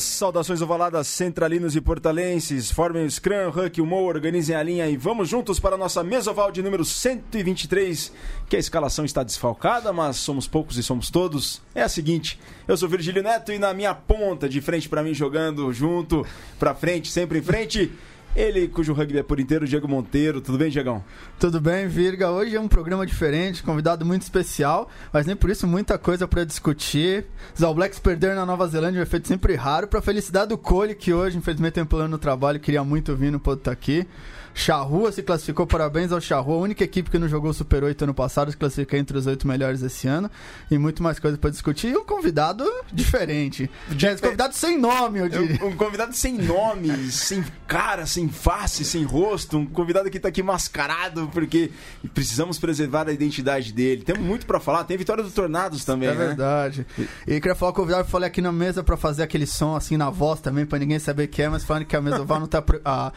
Saudações ovaladas centralinos e portalenses. Formem o Scrum, Huck, o Mo, organizem a linha e vamos juntos para a nossa mesa oval de número 123, que a escalação está desfalcada, mas somos poucos e somos todos. É a seguinte, eu sou Virgílio Neto e na minha ponta, de frente para mim, jogando junto, para frente, sempre em frente... Ele, cujo rugby é por inteiro, Diego Monteiro. Tudo bem, Diegão? Tudo bem, Virga. Hoje é um programa diferente, convidado muito especial, mas nem por isso muita coisa para discutir. Os All Blacks perderam na Nova Zelândia, um efeito sempre raro. Para felicidade do Cole, que hoje, infelizmente, tem um plano no trabalho, queria muito vir, não pôde estar aqui. Charrua se classificou, parabéns ao Charrua, a única equipe que não jogou Super 8 ano passado, se classificou entre os oito melhores esse ano. E muito mais coisa para discutir. E um convidado diferente. De... convidado sem nome, eu diria. Um convidado sem nome, sem cara, sem face, sem rosto. Um convidado que tá aqui mascarado, porque precisamos preservar a identidade dele. Temos muito para falar. Tem vitória do Tornados também, é né? verdade. E queria falar com o convidado, eu falei aqui na mesa para fazer aquele som assim na voz também, para ninguém saber que é, mas falando que a mesa oval não tá. A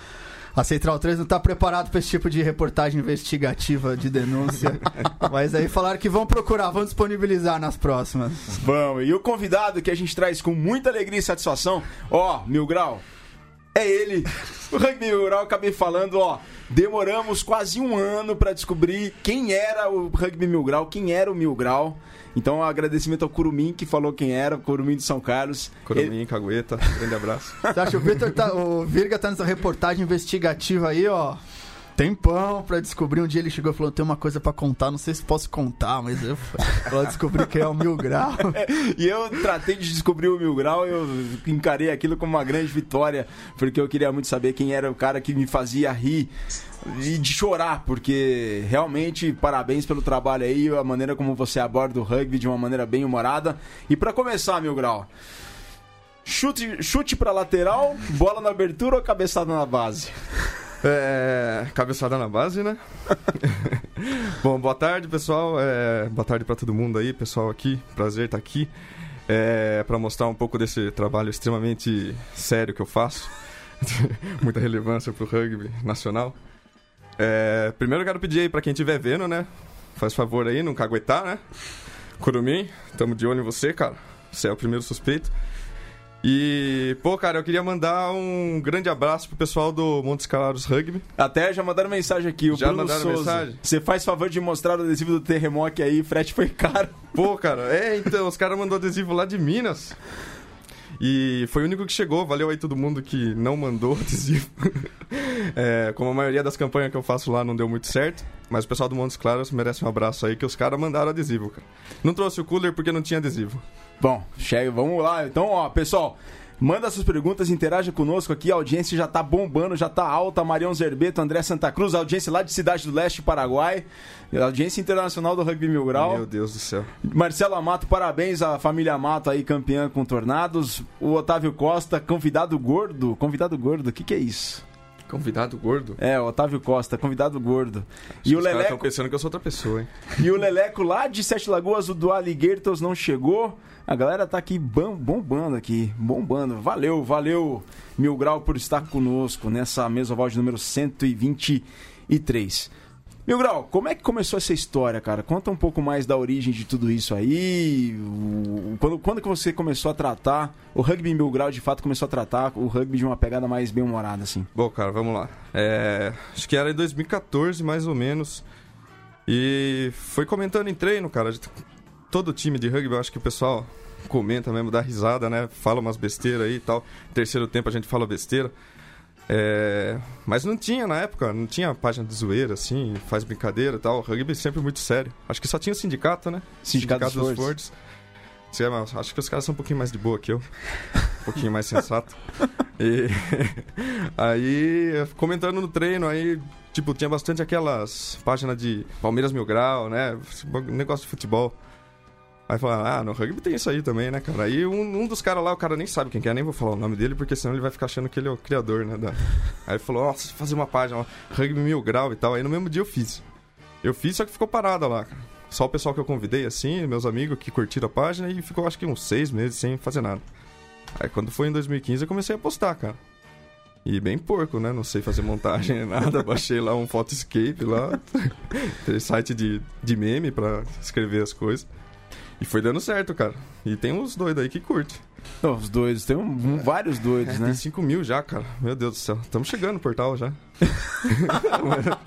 a Central 3 não está preparado para esse tipo de reportagem investigativa de denúncia. Mas aí falaram que vão procurar, vão disponibilizar nas próximas. Vamos, e o convidado que a gente traz com muita alegria e satisfação, ó, Mil Grau, é ele. O Rugby Mil Grau, acabei falando, ó, demoramos quase um ano para descobrir quem era o Rugby Mil Grau, quem era o Mil Grau. Então, um agradecimento ao Curumim, que falou quem era, o Curumim de São Carlos. Curumim, Ele... Cagueta, grande abraço. Você acha, o, Victor tá, o Virga tá nessa reportagem investigativa aí, ó. Tempão pra descobrir. Um dia ele chegou e falou: tem uma coisa pra contar, não sei se posso contar, mas eu falei, descobri que é o Mil Grau. e eu tratei de descobrir o Mil Grau, eu encarei aquilo como uma grande vitória, porque eu queria muito saber quem era o cara que me fazia rir e de chorar, porque realmente parabéns pelo trabalho aí, a maneira como você aborda o rugby de uma maneira bem humorada. E para começar, Mil Grau, chute, chute para lateral, bola na abertura ou cabeçada na base? É, cabeçada na base, né? Bom, boa tarde, pessoal. É, boa tarde para todo mundo aí, pessoal aqui. Prazer estar aqui é, para mostrar um pouco desse trabalho extremamente sério que eu faço. Muita relevância para o rugby nacional. É, primeiro eu quero pedir aí pra quem estiver vendo, né? Faz favor aí, não caguetar, né? Curumim, tamo de olho em você, cara. Você é o primeiro suspeito. E, pô, cara, eu queria mandar um grande abraço pro pessoal do Montes Claros Rugby. Até já mandaram mensagem aqui, o já Bruno mandaram Souza. mensagem? Você faz favor de mostrar o adesivo do terremoto aí, frete foi caro. Pô, cara, é, então, os caras mandou adesivo lá de Minas. E foi o único que chegou. Valeu aí todo mundo que não mandou adesivo. é, como a maioria das campanhas que eu faço lá não deu muito certo. Mas o pessoal do Montes Claros merece um abraço aí, que os caras mandaram adesivo, cara. Não trouxe o cooler porque não tinha adesivo. Bom, chega, vamos lá. Então, ó, pessoal, Manda suas perguntas, interaja conosco aqui. A audiência já tá bombando, já tá alta. Marião Zerbeto, André Santa Cruz, audiência lá de Cidade do Leste, Paraguai. Audiência internacional do Rugby Mil Grau. Meu Deus do céu. Marcelo Amato, parabéns à família Amato aí, campeã com Tornados. O Otávio Costa, convidado gordo. Convidado gordo, o que, que é isso? Convidado gordo? É, o Otávio Costa, convidado gordo. Acho e o Leleco. estão pensando que eu sou outra pessoa, hein? E o Leleco lá de Sete Lagoas, o do Alligators, não chegou. A galera tá aqui bombando aqui, bombando. Valeu, valeu, Mil Grau, por estar conosco nessa mesa de número 123. Mil Grau, como é que começou essa história, cara? Conta um pouco mais da origem de tudo isso aí. Quando, quando que você começou a tratar, o rugby Mil Grau de fato começou a tratar o rugby de uma pegada mais bem-humorada, assim? Bom, cara, vamos lá. É, acho que era em 2014, mais ou menos. E foi comentando em treino, cara. Todo time de rugby, eu acho que o pessoal comenta mesmo, dá risada, né? Fala umas besteiras aí e tal. Terceiro tempo a gente fala besteira. É... Mas não tinha na época, não tinha página de zoeira, assim, faz brincadeira e tal. O rugby sempre muito sério. Acho que só tinha o sindicato, né? Sindicato, sindicato dos. Sim, mas acho que os caras são um pouquinho mais de boa que eu. Um pouquinho mais sensato. E aí, comentando no treino, aí, tipo, tinha bastante aquelas páginas de Palmeiras Mil Grau, né? Negócio de futebol. Aí falaram, ah, no rugby tem isso aí também, né, cara? Aí um, um dos caras lá, o cara nem sabe quem que é, nem vou falar o nome dele, porque senão ele vai ficar achando que ele é o criador, né? Da... Aí ele falou, nossa, fazer uma página, ó, rugby mil grau e tal. Aí no mesmo dia eu fiz. Eu fiz, só que ficou parada lá, cara. Só o pessoal que eu convidei, assim, meus amigos que curtiram a página, e ficou acho que uns seis meses sem fazer nada. Aí quando foi em 2015 eu comecei a postar, cara. E bem porco, né? Não sei fazer montagem nada. Baixei lá um Photoscape lá. Tem site de, de meme pra escrever as coisas. E foi dando certo, cara. E tem uns doidos aí que curte. Não, os doidos, tem um- vários doidos, É, né? Tem 5 mil já, cara. Meu Deus do céu. Estamos chegando no portal já.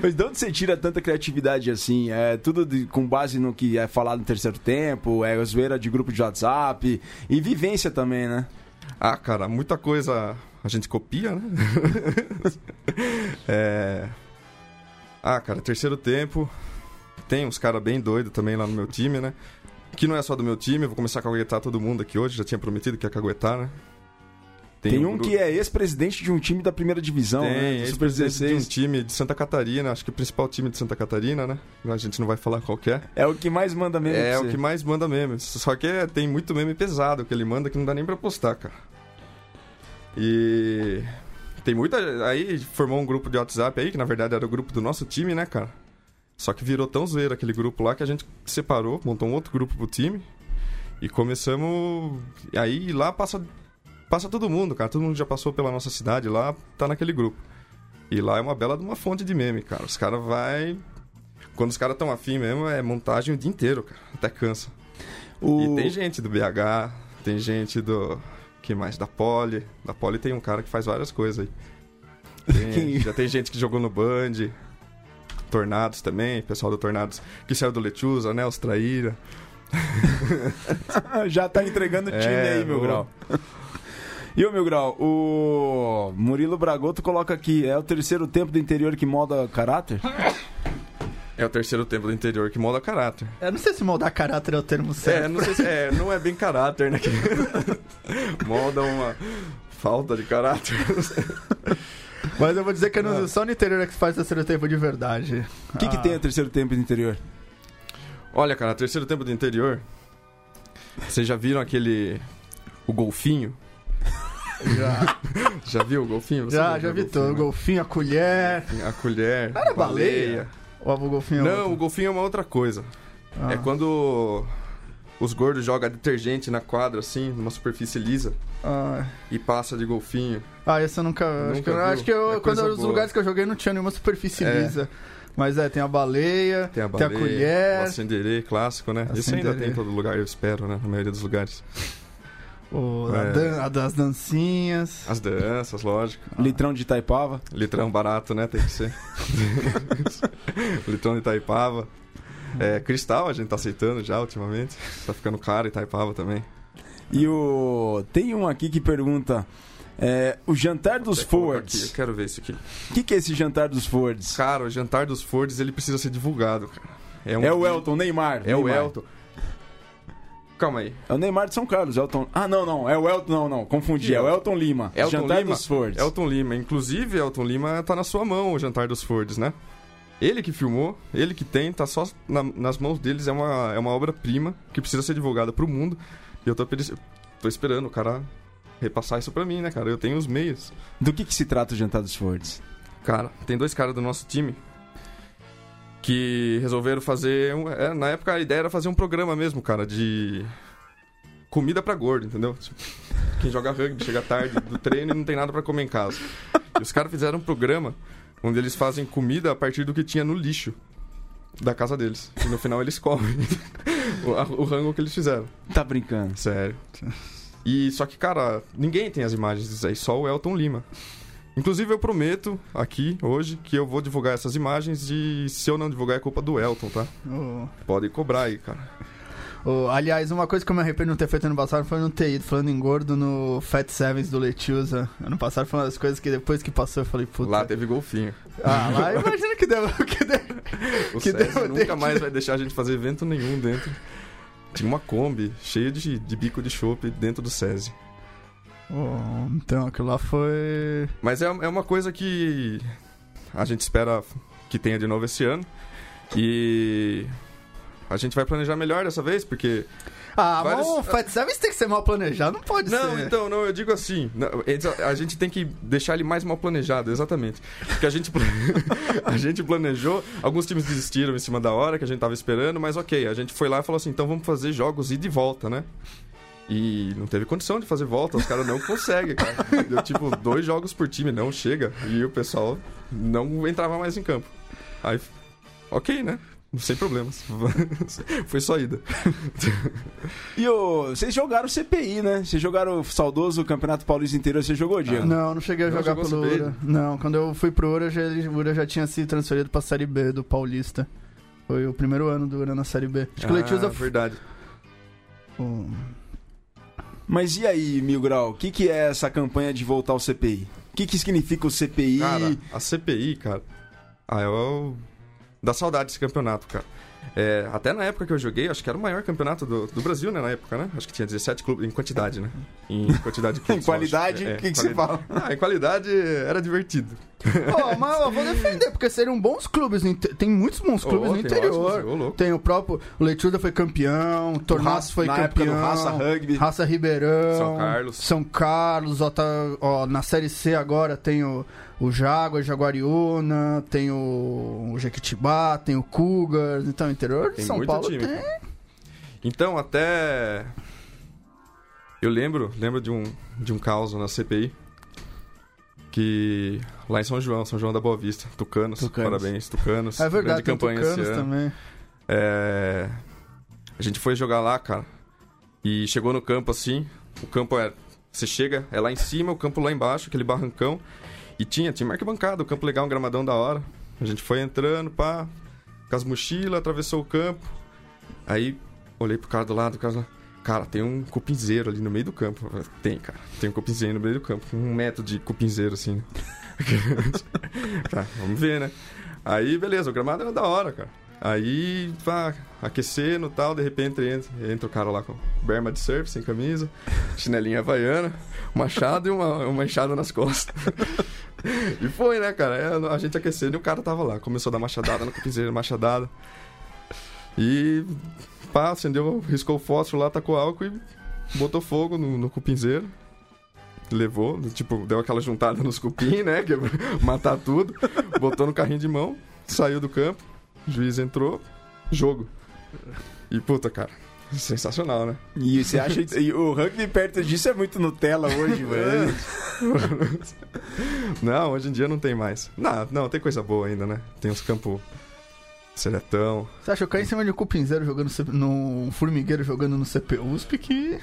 Mas de onde você tira tanta criatividade assim? É tudo de- com base no que é falado no terceiro tempo, é zoeira de grupo de WhatsApp e vivência também, né? Ah, cara, muita coisa a gente copia, né? É... Ah, cara, terceiro tempo. Tem uns caras bem doidos também lá no meu time, né? Que não é só do meu time, vou começar a caguetar todo mundo aqui hoje, já tinha prometido que ia caguetar, né? Tem, o um gru- que é ex-presidente de um time da primeira divisão, Tem, né? Super de um 16. time de Santa Catarina, acho que o principal time de Santa Catarina, né? A gente não vai falar qual é. É o que mais manda mesmo. É pra o que mais manda meme. Só que é- tem muito meme pesado que ele manda que não dá nem pra postar, cara. E tem muita. Aí formou um grupo de WhatsApp aí, que na verdade era o grupo do nosso time, né, cara? Só que virou tão zoeiro aquele grupo lá que a gente separou, montou um outro grupo pro time. E começamos. Aí lá passa. Passa todo mundo, cara. Todo mundo já passou pela nossa cidade lá, tá naquele grupo. E lá é uma bela de uma fonte de meme, cara. Os caras vai. Quando os caras tão afim mesmo, é montagem o dia inteiro, cara. Até cansa. O... E tem gente do BH, tem gente do. que mais? Da Poli. Da Poli tem um cara que faz várias coisas aí. Tem- já tem gente que jogou no Band. Tornados também, pessoal do Tornados que saiu do Lechuza, né? Os Traíra. Já tá entregando o time É, aí, meu grau. E o meu grau, o Murilo Bragoto coloca aqui, é o terceiro tempo do interior que molda caráter? É o terceiro tempo do interior que molda caráter. Eu não sei se moldar caráter é o termo certo. É, não sei se. É, não é bem caráter, né? molda uma falta de caráter. Mas eu vou dizer que é no- só no interior é que faz terceiro tempo de verdade. O que, que Ah. tem o terceiro tempo do interior? Olha, cara, terceiro tempo do interior. Vocês já viram aquele. O golfinho? Já, Já viu o golfinho? Você já, já vi todo. O golfinho, a colher. A colher. Era a baleia? Ou o golfinho é Não, o golfinho é uma outra coisa. Ah. É quando os gordos jogam detergente na quadra, assim, numa superfície lisa, Ah, e passa de golfinho. ah, esse eu nunca. acho Nunca que, eu- acho que eu, É quando os lugares que eu joguei não tinha nenhuma superfície É. lisa. Mas é, tem a baleia, Tem a tem a baleia, colher, o acenderê clássico, né? Isso ainda Acenderê. tem em todo lugar, eu espero, né? Na maioria dos lugares. o, a, É. dan- a das dancinhas. As danças, lógico. Litrão de Itaipava? Litrão barato, né? Tem que ser. Litrão de Itaipava. É, cristal a gente tá aceitando já ultimamente. Tá ficando caro Itaipava também. E o. Tem um aqui que pergunta. é, o jantar dos colocar aqui, Eu Fords. quero ver isso aqui. O que, que é esse jantar dos Fords? Cara, o jantar dos Fords ele precisa ser divulgado, cara. um É o Elton, Neymar. É o Neymar. Elton. Calma aí. É o Neymar de São Carlos, Elton. Ah, não, não. É o Elton. Não, não. Confundi. É o Elton? Elton Lima. Elton jantar Lima? dos Fords. Elton Lima. Inclusive, Elton Lima tá na sua mão o jantar dos Fords, né? Ele que filmou, ele que tem, tá só na- nas mãos deles. É uma, é uma obra-prima que precisa ser divulgada pro mundo. E eu tô, tô esperando o cara repassar isso pra mim, né, cara? Eu tenho os meios. Do que, que se trata o jantar dos Fords? Cara, tem dois caras do nosso time que resolveram fazer. Um, é, na época a ideia era fazer um programa mesmo, cara, de comida pra gordo, entendeu? Tipo, Quem joga rugby chega tarde do treino e não tem nada pra comer em casa. E os caras fizeram um programa onde eles fazem comida a partir do que tinha no lixo da casa deles. E no final eles comem o, a- o rango que eles fizeram. Tá brincando. Sério. E só que, cara, ninguém tem as imagens disso aí, só o Elton Lima. Inclusive, eu prometo aqui, hoje, que eu vou divulgar essas imagens e se eu não divulgar é culpa do Elton, tá? O- Pode cobrar aí, cara. O- aliás, uma coisa que eu me arrependo de não ter feito ano passado foi não ter ido falando em gordo no Fat Sevens do Lechuza. Ano passado foi uma das coisas que depois que passou eu falei, puta. Lá teve golfinho. Ah, lá imagina que deu. Que deu... O Que deu- nunca deu- mais vai deixar a gente fazer evento nenhum dentro. Tinha uma Kombi cheia de, de bico de chopp dentro do SESI. Oh, então, aquilo lá foi. Mas é, é uma coisa que a gente espera que tenha de novo esse ano. E a gente vai planejar melhor dessa vez, porque Ah, Vários- mas o Fat Sevens tem que ser mal planejado, não pode Não, ser. então, não, eu digo assim. não, a gente tem que deixar ele mais mal planejado, exatamente. Porque a gente, a gente planejou, alguns times desistiram em cima da hora que a gente tava esperando, mas ok, a gente foi lá e falou assim: então vamos fazer jogos e volta, né? E não teve condição de fazer volta, os caras não conseguem, cara. Deu tipo dois jogos por time, não chega. E o pessoal não entrava mais em campo. Aí, ok, né? Sem problemas. Foi só ida. E o, vocês jogaram CPI, né? Vocês jogaram o saudoso Campeonato Paulista inteiro. Você jogou, Diego? Não, não cheguei a Não jogar jogou pelo CPI? Ura. Não, quando eu fui pro Ura, já, ele- o Ura já tinha sido transferido pra Série B do Paulista. Foi o primeiro ano do Ura na Série B. Acho que o ah, verdade. o- Mas e aí, Mil Grau? O que, que é essa campanha de voltar ao CPI? O que, que significa o CPI? Cara, a CPI, cara. Ah, eu. Dá saudade desse campeonato, cara. É, até na época que eu joguei, acho que era o maior campeonato do, do Brasil, né? Na época, né? Acho que tinha 17 clubes, em quantidade, né? Em quantidade de em clubes. eu qualidade, acho. o É, que, que você fala? Ah, em qualidade era divertido. Ó, mas eu vou defender, porque seriam bons clubes. Tem muitos bons clubes Ô, no interior. ótimos, louco. Tem o próprio. O Leituda foi campeão, o Raça- foi na época campeão. Raça Rugby. Raça Ribeirão. São Carlos. São Carlos, ó, tá- ó, na Série C agora tem o, o Jaguar, Jaguariúna, tem o, o Jequitibá, tem o Cougars. Então, o interior de São Paulo time. tem. Então, até. Eu lembro, lembro de um, de um caos na CPI. Que. Lá em São João, São João da Boa Vista. Tucanos. Tucanos. Parabéns, Tucanos. É verdade, Grande campanha Tucanos esse ano. também. É, A gente foi jogar lá, cara. E chegou no campo assim. O campo é. Você chega, é lá em cima, o campo lá embaixo, aquele barrancão. E tinha, tinha arquibancada, o campo legal, um gramadão da hora. A gente foi entrando, pá, com as mochilas, atravessou o campo. Aí olhei pro cara do lado, o cara. Cara, tem um cupinzeiro ali no meio do campo. Tem, cara. Tem um cupinzeiro no meio do campo. Um metro de cupinzeiro, assim. tá, vamos ver, né? Aí, beleza, o gramado era da hora, cara. Aí, pá, aquecendo e tal, de repente entra, entra o cara lá com berma de surf, sem camisa, chinelinha havaiana, machado e uma, uma enxada nas costas. e foi, né, cara? É, a gente aquecendo e o cara tava lá. Começou a dar machadada no cupinzeiro, machadada. E, pá, acendeu, riscou o fósforo lá, tacou álcool e botou fogo no, no cupinzeiro. Levou, tipo, deu aquela juntada nos cupim, né? Que matar tudo. Botou no carrinho de mão, saiu do campo. O juiz entrou, jogo. E puta, cara, sensacional, né? E você acha e o rugby perto disso é muito Nutella hoje, mano. Não, hoje em dia não tem mais. Não, não, tem coisa boa ainda, né? Tem uns campos seletão. Você acha que eu caí em cima de um cupinzeiro jogando no formigueiro jogando no CP USP que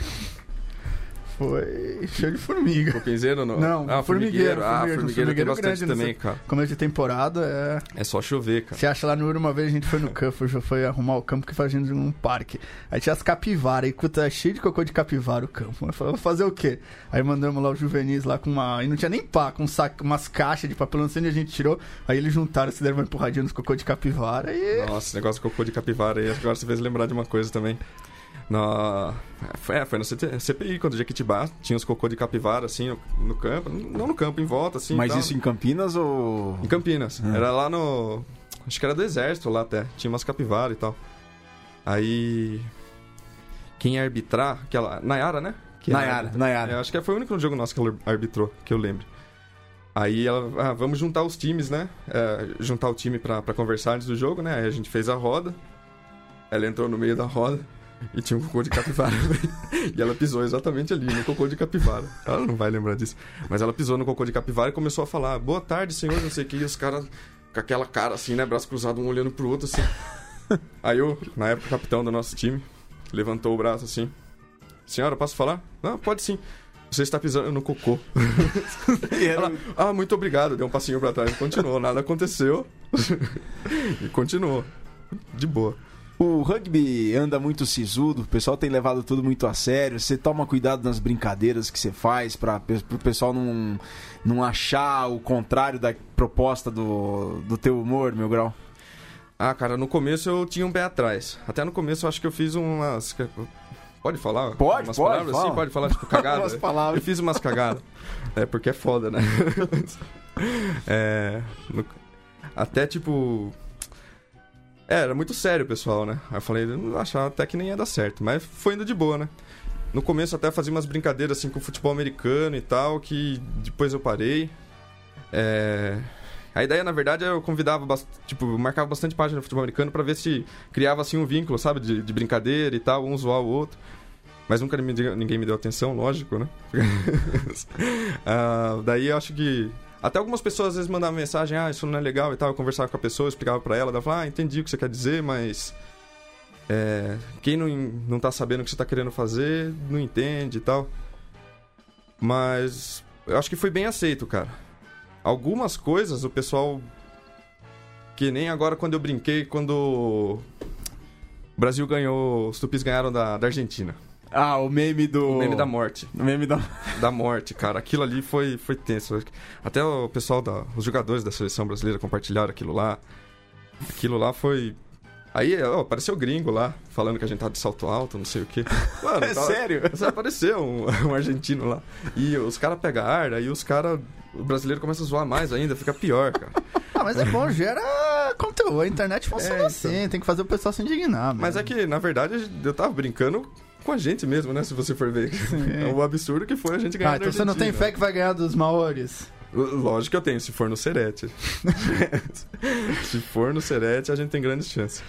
foi cheio de formiga. Cupinzeiro não? Não, ah, formigueiro, formigueiro. Ah, formigueiro, formigueiro tem bastante não também, sei. cara. Começo de temporada é. É só chover, cara. Você acha lá no Uro uma vez a gente foi no campo, já foi arrumar o campo que fazendo um parque. Aí tinha as capivaras, e puta, cheio de cocô de capivara o campo. Eu falei, vou fazer o quê? Aí mandamos lá os juvenis lá com uma. E não tinha nem pá, com um saco, umas caixas de papelão assim, a gente tirou. Aí eles juntaram, se deram uma empurradinha nos cocô de capivara e. Nossa, negócio de cocô de capivara aí, agora você fez lembrar de uma coisa também. Na... É, foi CT CPI, quando o Jequitibá tinha os cocô de capivara, assim, no, no campo. Não no campo, em volta, assim. Mas isso em Campinas ou. Em Campinas. Ah. Era lá no. Acho que era do exército lá até. Tinha umas capivaras e tal. Aí. Quem ia arbitrar, aquela. Nayara, né? Que era Nayara, árbitra. Nayara. É, acho que foi o único jogo nosso que ela arbitrou, que eu lembro. Aí ela, ah, vamos juntar os times, né? É, juntar o time pra conversar antes do jogo, né? Aí a gente fez a roda. Ela entrou no meio da roda e tinha um cocô de capivara. e ela pisou exatamente ali, no cocô de capivara. Ela não vai lembrar disso. Mas ela pisou no cocô de capivara e começou a falar: Boa tarde, senhor, não sei o que. E os caras com aquela cara assim, né? Braço cruzado, um olhando pro outro assim. Aí eu, na época, capitão do nosso time, levantou o braço assim: Senhora, posso falar? Não, pode sim. Você está pisando no cocô. E Ela, ah, muito obrigado. Deu um passinho pra trás e continuou. Nada aconteceu. e continuou. De boa. O rugby anda muito sisudo, o pessoal tem levado tudo muito a sério. Você toma cuidado nas brincadeiras que você faz para o pessoal não, não achar o contrário da proposta do, do teu humor, meu grau. Ah, cara, no começo eu tinha um pé atrás. Até no começo eu acho que eu fiz umas. Pode falar? Pode, umas pode, palavras? fala. Sim, pode falar, tipo, cagada. Umas palavras. Eu fiz umas cagadas. É, porque é foda, né? é. no- Até tipo. É, era muito sério o pessoal, né? Aí eu falei, eu achava até que nem ia dar certo. Mas foi indo de boa, né? No começo até fazia umas brincadeiras assim com futebol americano e tal, que depois eu parei. É. A ideia, na verdade, é eu convidava, tipo, eu marcava bastante página no futebol americano pra ver se criava assim um vínculo, sabe, de, de brincadeira e tal, um zoar o outro. Mas nunca ninguém me deu atenção, lógico, né? Ah, daí eu acho que Até algumas pessoas às vezes mandavam mensagem, ah, isso não é legal e tal. Eu conversava com a pessoa, explicava pra ela, falava, ah, entendi o que você quer dizer, mas. É, quem não, não tá sabendo o que você tá querendo fazer, não entende e tal. Mas eu acho que foi bem aceito, cara. Algumas coisas o pessoal. Que nem agora quando eu brinquei, quando o Brasil ganhou. Os tupis ganharam da, da Argentina. Ah, o meme do. O meme da morte. O meme da. Da morte, cara. Aquilo ali foi, foi tenso. Até o pessoal, da, os jogadores da seleção brasileira compartilharam aquilo lá. Aquilo lá foi. Aí, ó, apareceu gringo lá, falando que a gente tava de salto alto, não sei o quê. Mano, é tava... sério? Apareceu um, um, argentino lá. E os caras pegam ar, aí os caras. O brasileiro começa a zoar mais ainda, fica pior, cara. ah, mas é bom, gera conteúdo. A internet funciona é, então. assim, tem que fazer o pessoal se indignar. Mesmo. Mas é que, na verdade, eu tava brincando com a gente mesmo, né? Se você for ver. É o absurdo que foi a gente ganhar. Ah, então você não tem fé que vai ganhar dos Maores? Lógico que eu tenho, se for no Serete. se for no Serete, a gente tem grandes chances.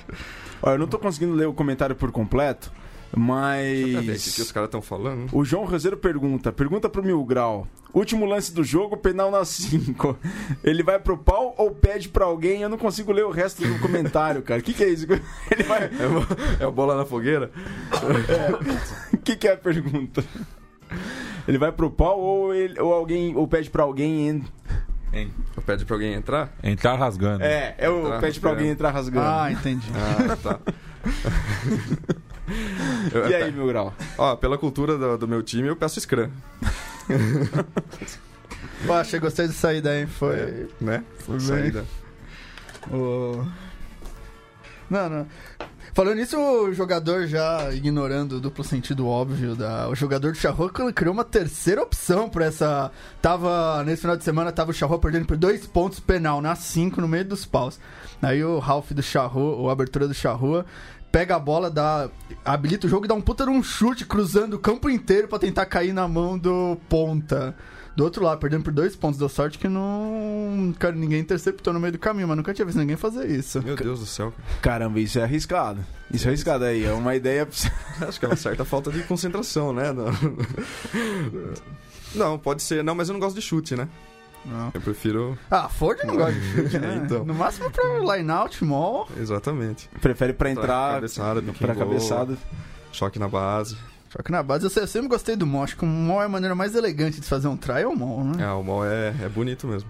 Olha, eu não tô conseguindo ler o comentário por completo, mas. Deixa eu ver o que os caras estão falando. O João Roseiro pergunta: pergunta pro Mil Grau. Último lance do jogo, penal na 5. Ele vai pro pau ou pede pra alguém? Eu não consigo ler o resto do comentário, cara. O que, que é isso? Ele vai... é, é o bola na fogueira? O é. que, que é a pergunta? Ele vai pro pau ou, ele, ou alguém ou pede pra alguém Hein? Ou pede pra alguém entrar? Entrar rasgando. É, é o entrar pede pra alguém entrar rasgando. Ah, entendi. Ah, tá. e aí, meu grau? Ó, pela cultura do, do meu time, eu peço Scrum. Pô, achei gostei de saída, hein? Foi. É, né? Foi saída. Oh. Não, não. Falando nisso, o jogador já ignorando o duplo sentido óbvio, da, o jogador do Charrua criou uma terceira opção para essa. Tava. Nesse final de semana tava o Charrua perdendo por dois pontos penal, na 5 no meio dos paus. Aí o Ralph do Charrua, o abertura do Charrua, pega a bola, dá, habilita o jogo e dá um puta um chute cruzando o campo inteiro para tentar cair na mão do ponta do outro lado, perdendo por dois pontos. Deu sorte que não. Cara, ninguém interceptou no meio do caminho, mas nunca tinha visto ninguém fazer isso. Meu Deus do céu. Caramba, isso é arriscado. Isso é arriscado aí. É uma ideia. Acho que é uma certa falta de concentração, né? Não. não, pode ser. Não, mas eu não gosto de chute, né? Não. Eu prefiro. Ah, Ford não gosta de chute, né? então. No máximo pra line out, mall. Exatamente. Prefere pra entrar. Pra cabeçada, pra cabeçada. Choque na base. Só que na base eu sempre gostei do mall. Acho que o mall é a maneira mais elegante de fazer um try é o mall, né? É, o mall é, é bonito mesmo.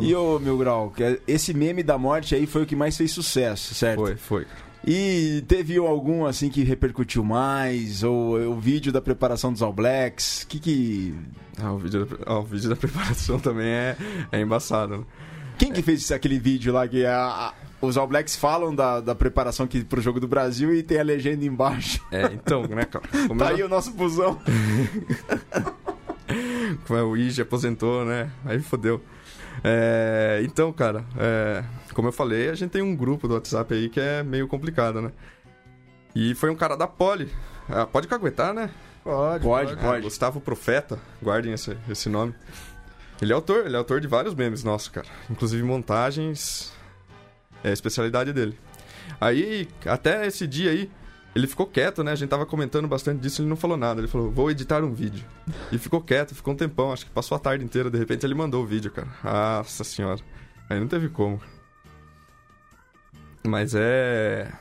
E ô, meu grau, é, esse meme da morte aí foi o que mais fez sucesso, certo? Foi, foi. E teve algum assim que repercutiu mais? Ou o vídeo da preparação dos All Blacks? que que. Ah, o vídeo da, ah, o vídeo da preparação também é, é embaçado. Quem que fez aquele vídeo lá que a, os All Blacks falam da, da preparação aqui pro jogo do Brasil e tem a legenda embaixo. É, então, né, cara? Como tá aí o nosso busão. Como é, o Ige aposentou, né? Aí fodeu. É, então, cara, é, como eu falei, a gente tem um grupo do WhatsApp aí que é meio complicado, né? E foi um cara da Poli. Ah, pode caguetar, né? Pode, pode. pode. É, Gustavo Profeta, guardem esse, esse nome. Ele é autor, ele é autor de vários memes nossos, cara. Inclusive montagens é a especialidade dele. Aí, até esse dia aí, ele ficou quieto, né? A gente tava comentando bastante disso, ele não falou nada. Ele falou, vou editar um vídeo. E ficou quieto, ficou um tempão, acho que passou a tarde inteira, de repente ele mandou o vídeo, cara. Nossa senhora. Aí não teve como. Mas é.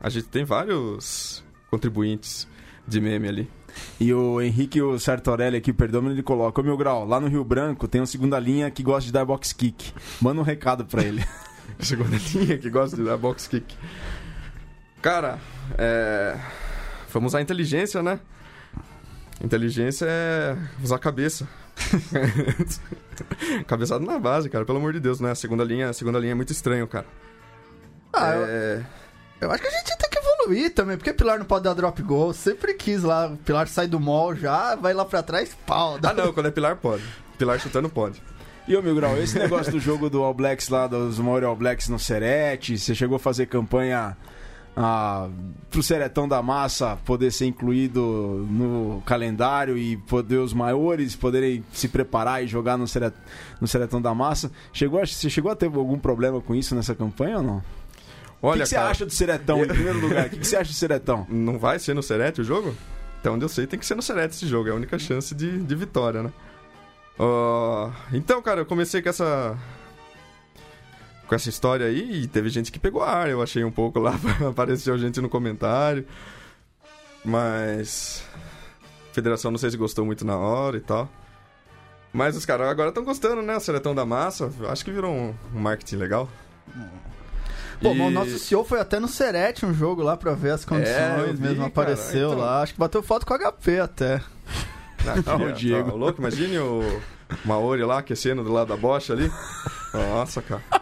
A gente tem vários contribuintes de meme ali. E o Henrique o Sartorelli aqui, perdão, ele coloca: Ô meu grau, lá no Rio Branco tem uma segunda linha que gosta de dar box kick. Manda um recado pra ele. segunda linha que gosta de dar box kick. Cara, é... vamos usar a inteligência, né? Inteligência é usar a cabeça. Cabeçado na base, cara, pelo amor de Deus, né? A segunda linha, a segunda linha é muito estranho, cara. Ah, é... eu... eu acho que a gente tem que evoluir também, porque Pilar não pode dar drop goal. Sempre quis lá, o Pilar sai do mall já, vai lá pra trás, pau. Dá... Ah, não, quando é Pilar pode. Pilar chutando pode. E ô, Mil Grau, esse negócio do jogo do All Blacks lá, dos Maori All Blacks no Serete, você chegou a fazer campanha ah, pro Seretão da Massa poder ser incluído no calendário e poder os maiores poderem se preparar e jogar no, Seret, no Seretão da Massa. Chegou, você chegou a ter algum problema com isso nessa campanha ou não? Olha, o que, que você acha do Seretão, em primeiro lugar? O que, que você acha do Seretão? Não vai ser no Serete o jogo? Até onde eu sei, tem que ser no Serete esse jogo. É a única chance de, de vitória, né? Ó, então, cara, eu comecei com essa. Com essa história aí teve gente que pegou ar, eu achei um pouco lá, apareceu gente no comentário. Mas. A federação não sei se gostou muito na hora e tal. Mas os caras agora estão gostando, né? O Seletão da Massa. Acho que virou um, um marketing legal. Pô, E- o nosso CEO foi até no Serete um jogo lá pra ver as condições É, vi, mesmo, cara, apareceu então. lá. Acho que bateu foto com HP até. Ah, O Diego. Tá louco? Imagine o Maori lá aquecendo do lado da bocha ali. Nossa, cara.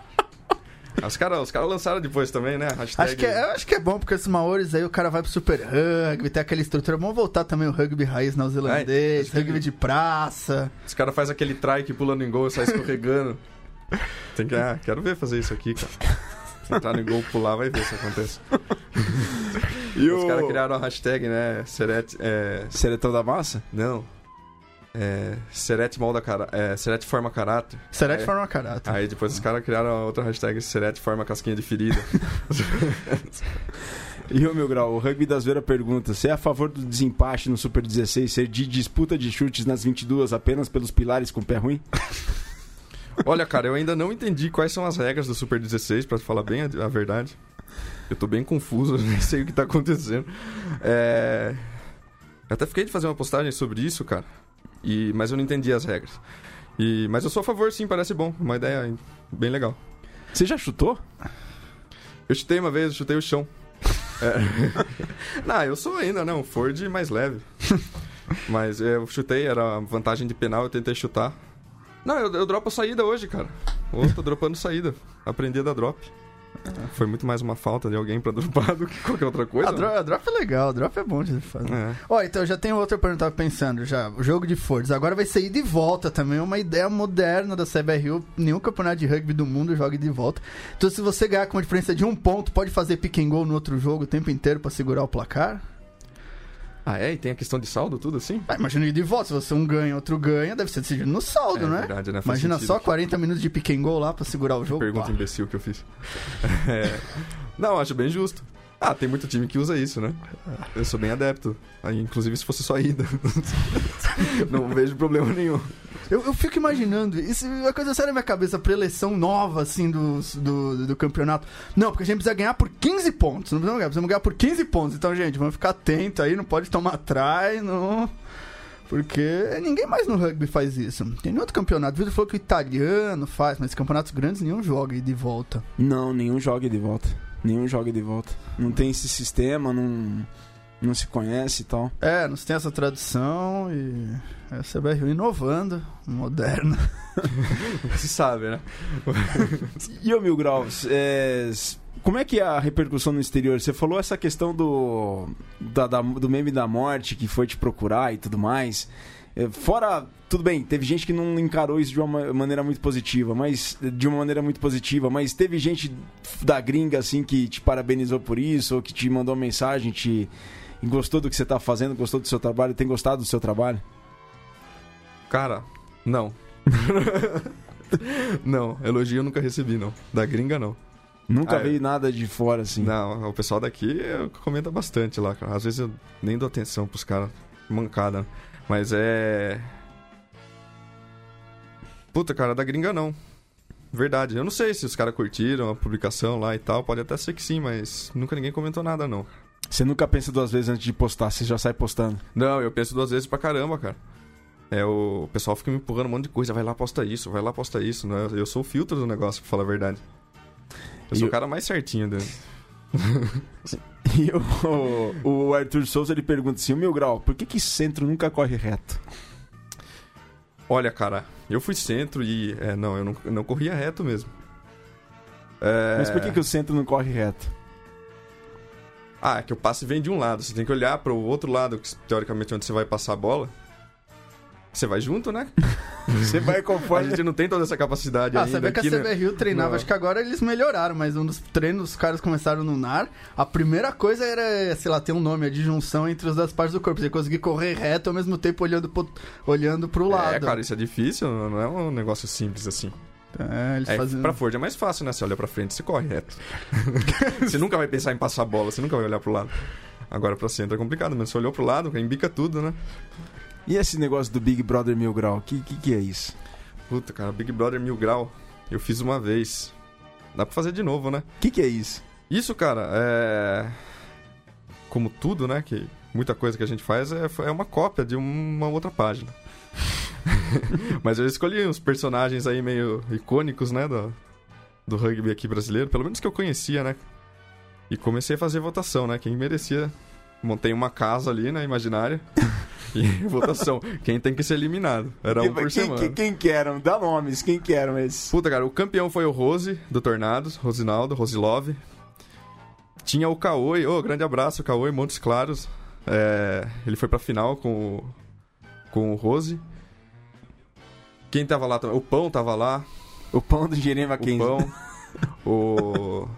Os caras os cara lançaram depois também, né? Hashtag... Acho que, é, eu acho que é bom, porque esses Maores aí o cara vai pro Super Rugby, tem aquela estrutura. Vamos voltar também o rugby raiz É, neozelandês, que- rugby de praça. Os caras fazem aquele trike pulando em gol e sai escorregando. Tem que... Ah, quero ver fazer isso aqui, cara. Entrar no gol, pular, vai ver se acontece. E Os o caras criaram a hashtag, né? Serete... É... Seletão da Massa? Não. É... Serete molda cara... É... Serete forma caráter. Serete forma caráter. Aí depois os caras criaram outra hashtag Serete forma casquinha de ferida. E o meu grau, o Rugby da Zoeira pergunta: Você é a favor do desempate no Super 16 ser de disputa de chutes nas 22 apenas pelos pilares com pé ruim? Olha, cara, eu ainda não entendi quais são as regras do Super 16, pra falar bem a, a verdade. Eu tô bem confuso, nem sei o que tá acontecendo. É... Eu até fiquei de fazer uma postagem sobre isso, cara. E... Mas eu não entendi as regras. E... Mas eu sou a favor, sim, parece bom. Uma ideia bem legal. Você já chutou? Eu chutei uma vez, eu chutei o chão. É. não, eu sou ainda? Um Ford mais leve. Mas eu chutei, era vantagem de penal, eu tentei chutar. Não, eu, eu dropo a saída hoje, cara. Ô, tô dropando saída. Aprendi a dar drop. Foi muito mais uma falta de alguém pra dropar do que qualquer outra coisa. A, dro- a drop é legal, a drop é bom de fazer. É. Ó, então já tem outra pergunta tava pensando já. O jogo de Fords. Agora vai ser ida e volta também. É uma ideia moderna da CBRU. Nenhum campeonato de rugby do mundo joga ida e volta. Então, se você ganhar com uma diferença de um ponto, pode fazer pick and goal no outro jogo o tempo inteiro pra segurar o placar? Ah, é? E tem a questão de saldo, tudo assim? Ah, imagina ida e volta. Se você um ganha, outro ganha, deve ser decidido no saldo, é né? verdade, né? Faz Imagina só 40 minutos de pick and goal lá pra segurar o jogo. Pergunta Pá. imbecil que eu fiz. É. Não, acho bem justo. Ah, tem muito time que usa isso, né? Eu sou bem adepto. Aí, inclusive, se fosse só ida. Não vejo problema nenhum. Eu, eu fico imaginando, isso é uma coisa séria na minha cabeça, preleção nova, assim, do, do, do campeonato. Não, porque a gente precisa ganhar por 15 pontos. Não precisamos ganhar, precisamos ganhar por 15 pontos. Então, gente, vamos ficar atento aí, não pode tomar atrás, não. Porque ninguém mais no rugby faz isso. Tem outro campeonato. O Vitor falou que o italiano faz, mas campeonatos grandes nenhum joga e de volta. Não, nenhum joga de volta. Nenhum joga de volta. Não tem esse sistema, não, não se conhece e tal. É, não tem essa tradição e é a CBRU inovando, moderna. Se sabe, né? E ô Mil Graus, é, como é que é a repercussão no exterior? Você falou essa questão do, da- da- do meme da morte que foi te procurar e tudo mais. É, fora, tudo bem, teve gente que não encarou isso de uma ma- maneira muito positiva, mas de uma maneira muito positiva, mas teve gente da gringa assim que te parabenizou por isso, ou que te mandou uma mensagem, te gostou do que você tá fazendo, gostou do seu trabalho, tem gostado do seu trabalho? Cara, não. não, elogio eu nunca recebi, não. Da gringa, não. Nunca Ah, é. veio nada de fora assim. Não, o pessoal daqui eh, comenta bastante lá, cara. Às vezes eu nem dou atenção pros caras. Mancada. Mas é. Puta, cara, da gringa não. Verdade. Eu não sei se os caras curtiram a publicação lá e tal. Pode até ser que sim, mas nunca ninguém comentou nada, não. Você nunca pensa duas vezes antes de postar, você já sai postando. Não, eu penso duas vezes pra caramba, cara. É, o pessoal fica me empurrando um monte de coisa. Vai lá, posta isso, vai lá, posta isso. Né? Eu sou o filtro do negócio, pra falar a verdade. Eu E sou o- o cara mais certinho dele. E o, o Arthur Souza ele pergunta assim: o meu grau, por que, que centro nunca corre reto? Olha, cara, eu fui centro e. É, não, eu não, eu não corria reto mesmo. É... Mas por que, que o centro não corre reto? Ah, é que o passe vem de um lado. Você tem que olhar para o outro lado, que teoricamente é onde você vai passar a bola. Você vai junto, né? Você vai A conforme. gente não tem toda essa capacidade Ah, ainda você vê que a né? CBRU treinava, Não. acho que agora eles melhoraram, mas um dos treinos os caras começaram no NAR, a primeira coisa era, sei lá, ter um nome, a disjunção entre as duas partes do corpo, você conseguir correr reto ao mesmo tempo olhando pro, olhando pro lado. É, cara, isso é difícil, não é um negócio simples assim. É, eles É, faziam... Pra Ford é mais fácil, né? Você olha pra frente, você corre reto. você nunca vai pensar em passar a bola, você nunca vai olhar pro lado. Agora pra centro é complicado, mas você olhou pro lado, embica tudo, né? E esse negócio do Big Brother Mil Grau, o que, que, que é isso? Puta, cara, Big Brother Mil Grau, eu fiz uma vez. Dá pra fazer de novo, né? O que, que é isso? Isso, cara, é. Como tudo, né? Que muita coisa que a gente faz é, é uma cópia de uma outra página. Mas eu escolhi uns personagens aí meio icônicos, né? Do, do rugby aqui brasileiro, pelo menos que eu conhecia, né? E comecei a fazer votação, né? Quem merecia. Montei uma casa ali, né? Imaginária. E votação. Quem tem que ser eliminado. Era um por quem, semana. quem, quem que eram? Dá nomes, quem que eram esses? Puta, cara, o campeão foi o Rose, do Tornados, Rosinaldo, Rosilove. Tinha o Caoi, ô, grande abraço, Caoi, Montes Claros. É, ele foi pra final com o, com o Rose. Quem tava lá também? O Pão tava lá. O pão do engenheiro O Mackenzie. Pão. o...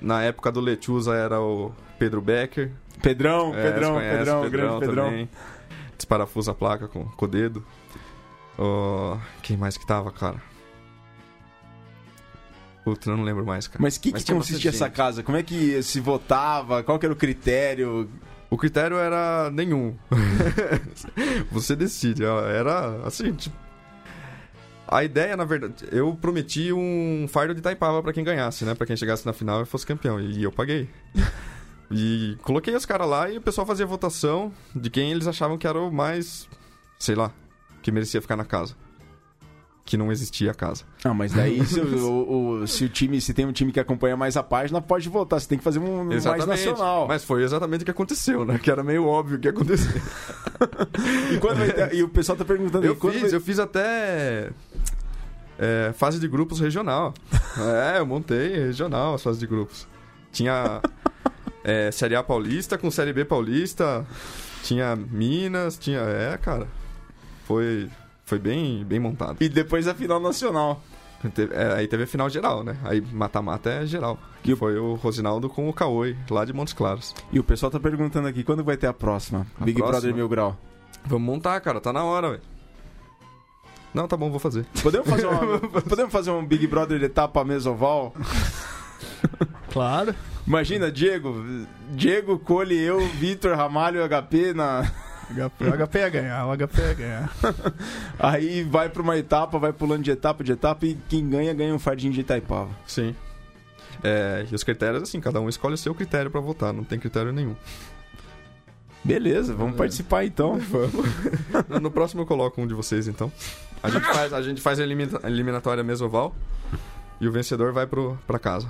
Na época do Lechuza era o Pedro Becker. Pedrão, É, Pedrão, conhece, Pedrão, grande Pedrão. também. Desparafusa a placa com, com o dedo. Ó, quem mais que tava, cara? Puta, eu não lembro mais, cara. Mas o que, Mas que consistia essa casa? Como é que se votava? Qual que era o critério? O critério era nenhum. Você decide. Era assim, tipo... A ideia, na verdade, eu prometi um fardo de Taipava pra quem ganhasse, né? Pra quem chegasse na final e fosse campeão. E eu paguei. E coloquei os caras lá e o pessoal fazia votação de quem eles achavam que era o mais, sei lá, que merecia ficar na casa. Que não existia a casa. Ah, mas daí se o, o- se o time, se tem um time que acompanha mais a página, pode votar. Você tem que fazer um mais nacional. Mas foi exatamente o que aconteceu, né? Que era meio óbvio o que aconteceu. E, ter- e o pessoal tá perguntando Eu fiz, vai- eu fiz até é, fase de grupos regional. é, eu montei regional as fases de grupos. Tinha é, Série A Paulista com Série B Paulista, tinha Minas, tinha. É, cara. Foi, foi bem, bem montado. E depois a final nacional. Teve- é, aí teve a final geral, né? Aí mata-mata é geral. E Que o- foi o Rosinaldo com o Caoi, lá de Montes Claros. E o pessoal tá perguntando aqui, quando vai ter a próxima? A Big próxima? Brother Mil Grau. Vamos montar, cara, tá na hora, velho. Não, tá bom, vou fazer. Podemos fazer, uma, podemos fazer um Big Brother etapa mesoval? Claro. Imagina, Diego, Diego, Cole, eu, Vitor, Ramalho e HP na... HP, o HP ia ganhar, o HP ia ganhar. Aí vai pra uma etapa, vai pulando de etapa de etapa e quem ganha, ganha um fardinho de Itaipava. Sim. É, e os critérios, assim, cada um escolhe o seu critério pra votar, não tem critério nenhum. Beleza, vamos participar então. No- no próximo eu coloco um de vocês, então. A gente faz a, gente faz a eliminatória mesoval e o vencedor vai pro, pra casa.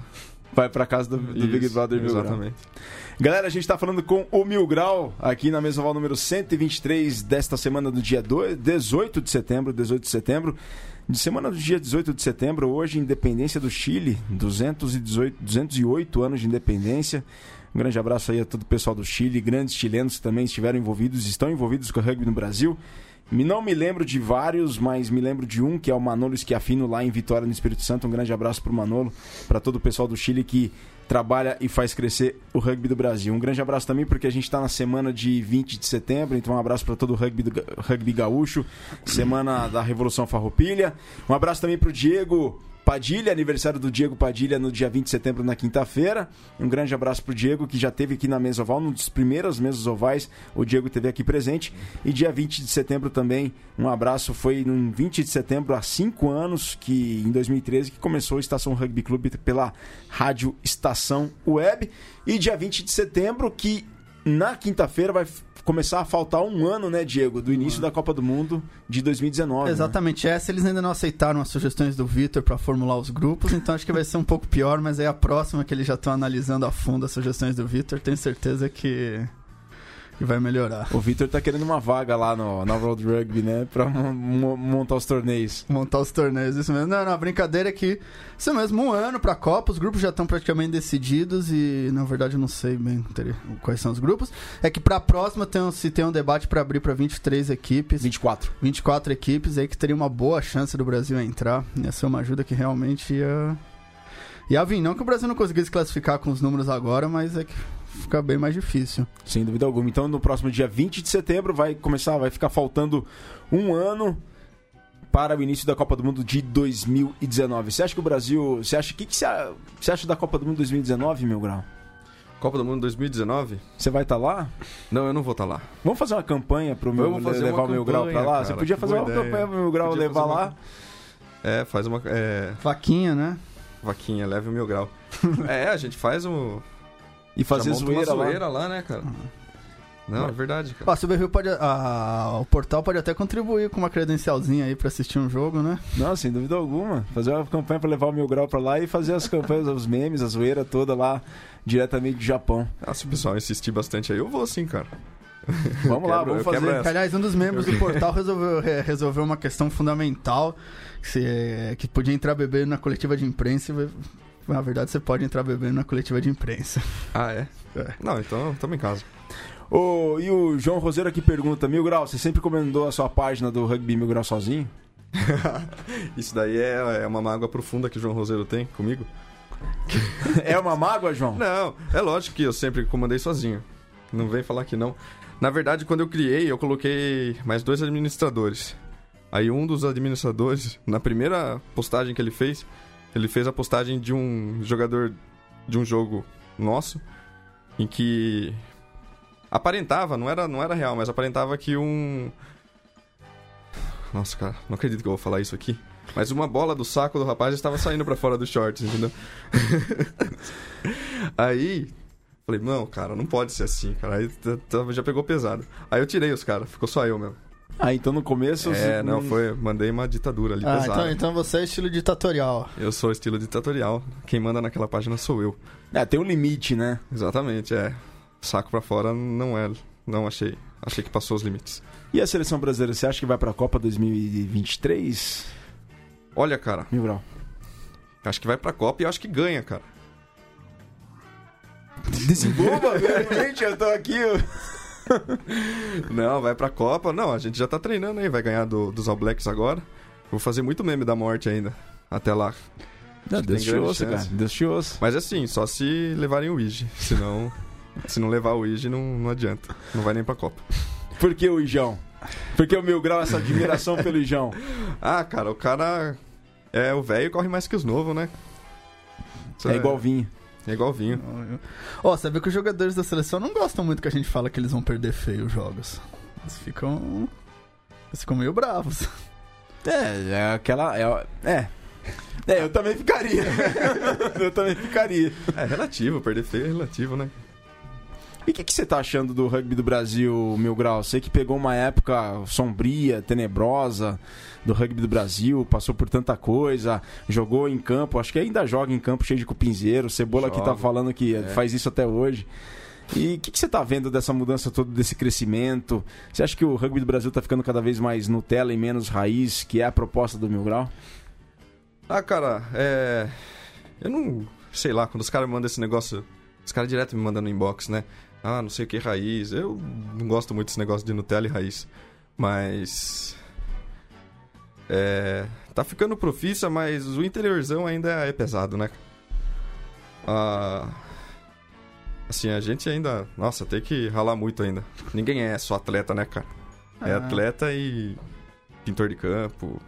Vai pra casa do, do Big Isso, Brother Mil Grau. Exatamente. Galera, a gente tá falando com o Mil Grau aqui na Mesoval número 123 desta semana do dia 2, 18 de setembro, 18 de setembro. De semana do dia 18 de setembro, hoje independência do Chile, 218, 208 anos de independência. Um grande abraço aí a todo o pessoal do Chile, grandes chilenos que também estiveram envolvidos, estão envolvidos com o rugby no Brasil. Não me lembro de vários, mas me lembro de um, que é o Manolo Schiafino lá em Vitória, no Espírito Santo. Um grande abraço pro Manolo, para todo o pessoal do Chile que trabalha e faz crescer o rugby do Brasil. Um grande abraço também, porque a gente está na semana de 20 de setembro, então um abraço para todo o rugby, do, rugby gaúcho, semana da Revolução Farroupilha. Um abraço também pro Diego Padilha, aniversário do Diego Padilha no dia 20 de setembro, na quinta-feira. Um grande abraço pro Diego, que já teve aqui na mesa oval, num dos primeiros mesas ovais, o Diego teve aqui presente. E dia 20 de setembro também, um abraço, foi no 20 de setembro, há cinco anos, que em 2013, que começou a Estação Rugby Clube pela Rádio Estação Web. E dia 20 de setembro, que na quinta-feira vai começar a faltar um ano, né, Diego, do início da Copa do Mundo de 2019. né? Exatamente, essa eles ainda não aceitaram as sugestões do Vitor pra formular os grupos, então acho que vai ser um pouco pior, mas aí a próxima que eles já estão analisando a fundo as sugestões do Vitor, tenho certeza que, que vai melhorar. O Vitor tá querendo uma vaga lá no, na World Rugby, né? Pra mo- mo- montar os torneios. Montar os torneios, isso mesmo. Não, não, a brincadeira é que, isso mesmo, um ano pra Copa, os grupos já estão praticamente decididos e, na verdade, eu não sei bem quais são os grupos. É que pra próxima tem, se tem um debate pra abrir pra 23 equipes. 24. 24 equipes aí que teria uma boa chance do Brasil entrar. Ia ser uma ajuda que realmente ia. Ia vir. Não que o Brasil não conseguisse classificar com os números agora, mas é que fica bem mais difícil. Sem dúvida alguma. Então, no próximo dia 20 de setembro, vai começar, vai ficar faltando um ano para o início da Copa do Mundo de 2019. Você acha que o Brasil. Você acha. O que, que você, você acha da Copa do Mundo 2019, meu grau? Copa do Mundo 2019? Você vai estar lá? Não, eu não vou estar lá. Vamos fazer uma campanha pro meu, Vamos fazer levar o meu grau pra campanha, lá? cara, Você podia fazer uma ideia. campanha pro meu grau Podia levar uma- lá? É, faz uma. É, Vaquinha, né? vaquinha, leve o meu grau. é, a gente faz um. E fazer monta uma zoeira lá. zoeira lá, né, cara? Não, é verdade, cara. Ó, a CBRU pode. a- o portal pode até contribuir com uma credencialzinha aí pra assistir um jogo, né? Não, sem dúvida alguma. Fazer uma campanha pra levar o meu grau pra lá e fazer as campanhas, os memes, a zoeira toda lá diretamente do Japão. Ah, se o pessoal insistir bastante aí, eu vou sim, cara. Vamos lá, quebro- vamos fazer. aliás, um dos membros do portal resolveu, re- resolveu uma questão fundamental que, se- que podia entrar bebendo na coletiva de imprensa. e, Na verdade, você pode entrar bebendo na coletiva de imprensa. Ah, é? É. Não, então tamo em casa. Ô, e o João Roseiro aqui pergunta: Mil Grau, você sempre comandou a sua página do Rugby Mil Grau sozinho? Isso daí é, é uma mágoa profunda que o João Roseiro tem comigo. É uma mágoa, João? Não, é lógico que eu sempre comandei sozinho. Não vem falar que não. Na verdade, quando eu criei, eu coloquei mais dois administradores. Aí um dos administradores, na primeira postagem que ele fez, ele fez a postagem de um jogador de um jogo nosso, em que aparentava, não era, não era real, mas aparentava que um. Nossa, cara, não acredito que eu vou falar isso aqui. Mas uma bola do saco do rapaz estava saindo pra fora dos shorts, entendeu? Aí, falei, não, cara, não pode ser assim, cara. Aí já pegou pesado. Aí eu tirei os caras, ficou só eu mesmo. Ah, então no começo. É, não, foi. Mandei uma ditadura ali Ah, pesada. então, então você é estilo ditatorial. Eu sou estilo ditatorial. Quem manda naquela página sou eu. É, tem um limite, né? Exatamente, é. Saco pra fora não é. Não achei. Achei que passou os limites. E a seleção brasileira, você acha que vai pra Copa 2023? Olha, cara, Mil acho que vai pra Copa e acho que ganha, cara. Desenvolva, gente, eu tô aqui. eu- Não, vai pra Copa. Não, a gente já tá treinando aí, vai ganhar do- dos All Blacks agora. Vou fazer muito meme da morte ainda. Até lá. Não, Deus te ouça, cara. Deus te ouça. Mas assim, só se levarem o Ige. Senão, se não levar o Ige, não, não adianta. Não vai nem pra Copa. Por que o Ijão? Por que o Mil Grau, essa admiração pelo Ijão? Ah, cara, o cara é o velho corre mais que os novos, né? Isso É igual vinho. É igual vinho. Ó, você vê que os jogadores da seleção não gostam muito que a gente fala que eles vão perder feio os jogos. Eles ficam. Eles ficam meio bravos. É, é aquela. É, é. É, eu também ficaria. eu também ficaria. É relativo, perder feio é relativo, né? E o que, que você tá achando do rugby do Brasil, Mil Grau? Você que pegou uma época sombria, tenebrosa do rugby do Brasil, passou por tanta coisa, jogou em campo, acho que ainda joga em campo cheio de cupinzeiro. Cebola que tá Jogo. falando que É. faz isso até hoje. E o que, que você tá vendo dessa mudança toda, desse crescimento? Você acha que o rugby do Brasil tá ficando cada vez mais Nutella e menos raiz, que é a proposta do Mil Grau? Ah, cara, é. Eu não. Sei lá, quando os caras mandam esse negócio. Os caras direto me mandam no inbox, né? Ah, não sei o que, raiz. Eu não gosto muito desse negócio de Nutella e raiz. Mas. É. Tá ficando profissa, mas o interiorzão ainda é pesado, né? Ah. Assim, a gente ainda. Nossa, tem que ralar muito ainda. Ninguém é só atleta, né, cara? É Ah. atleta e. pintor de campo,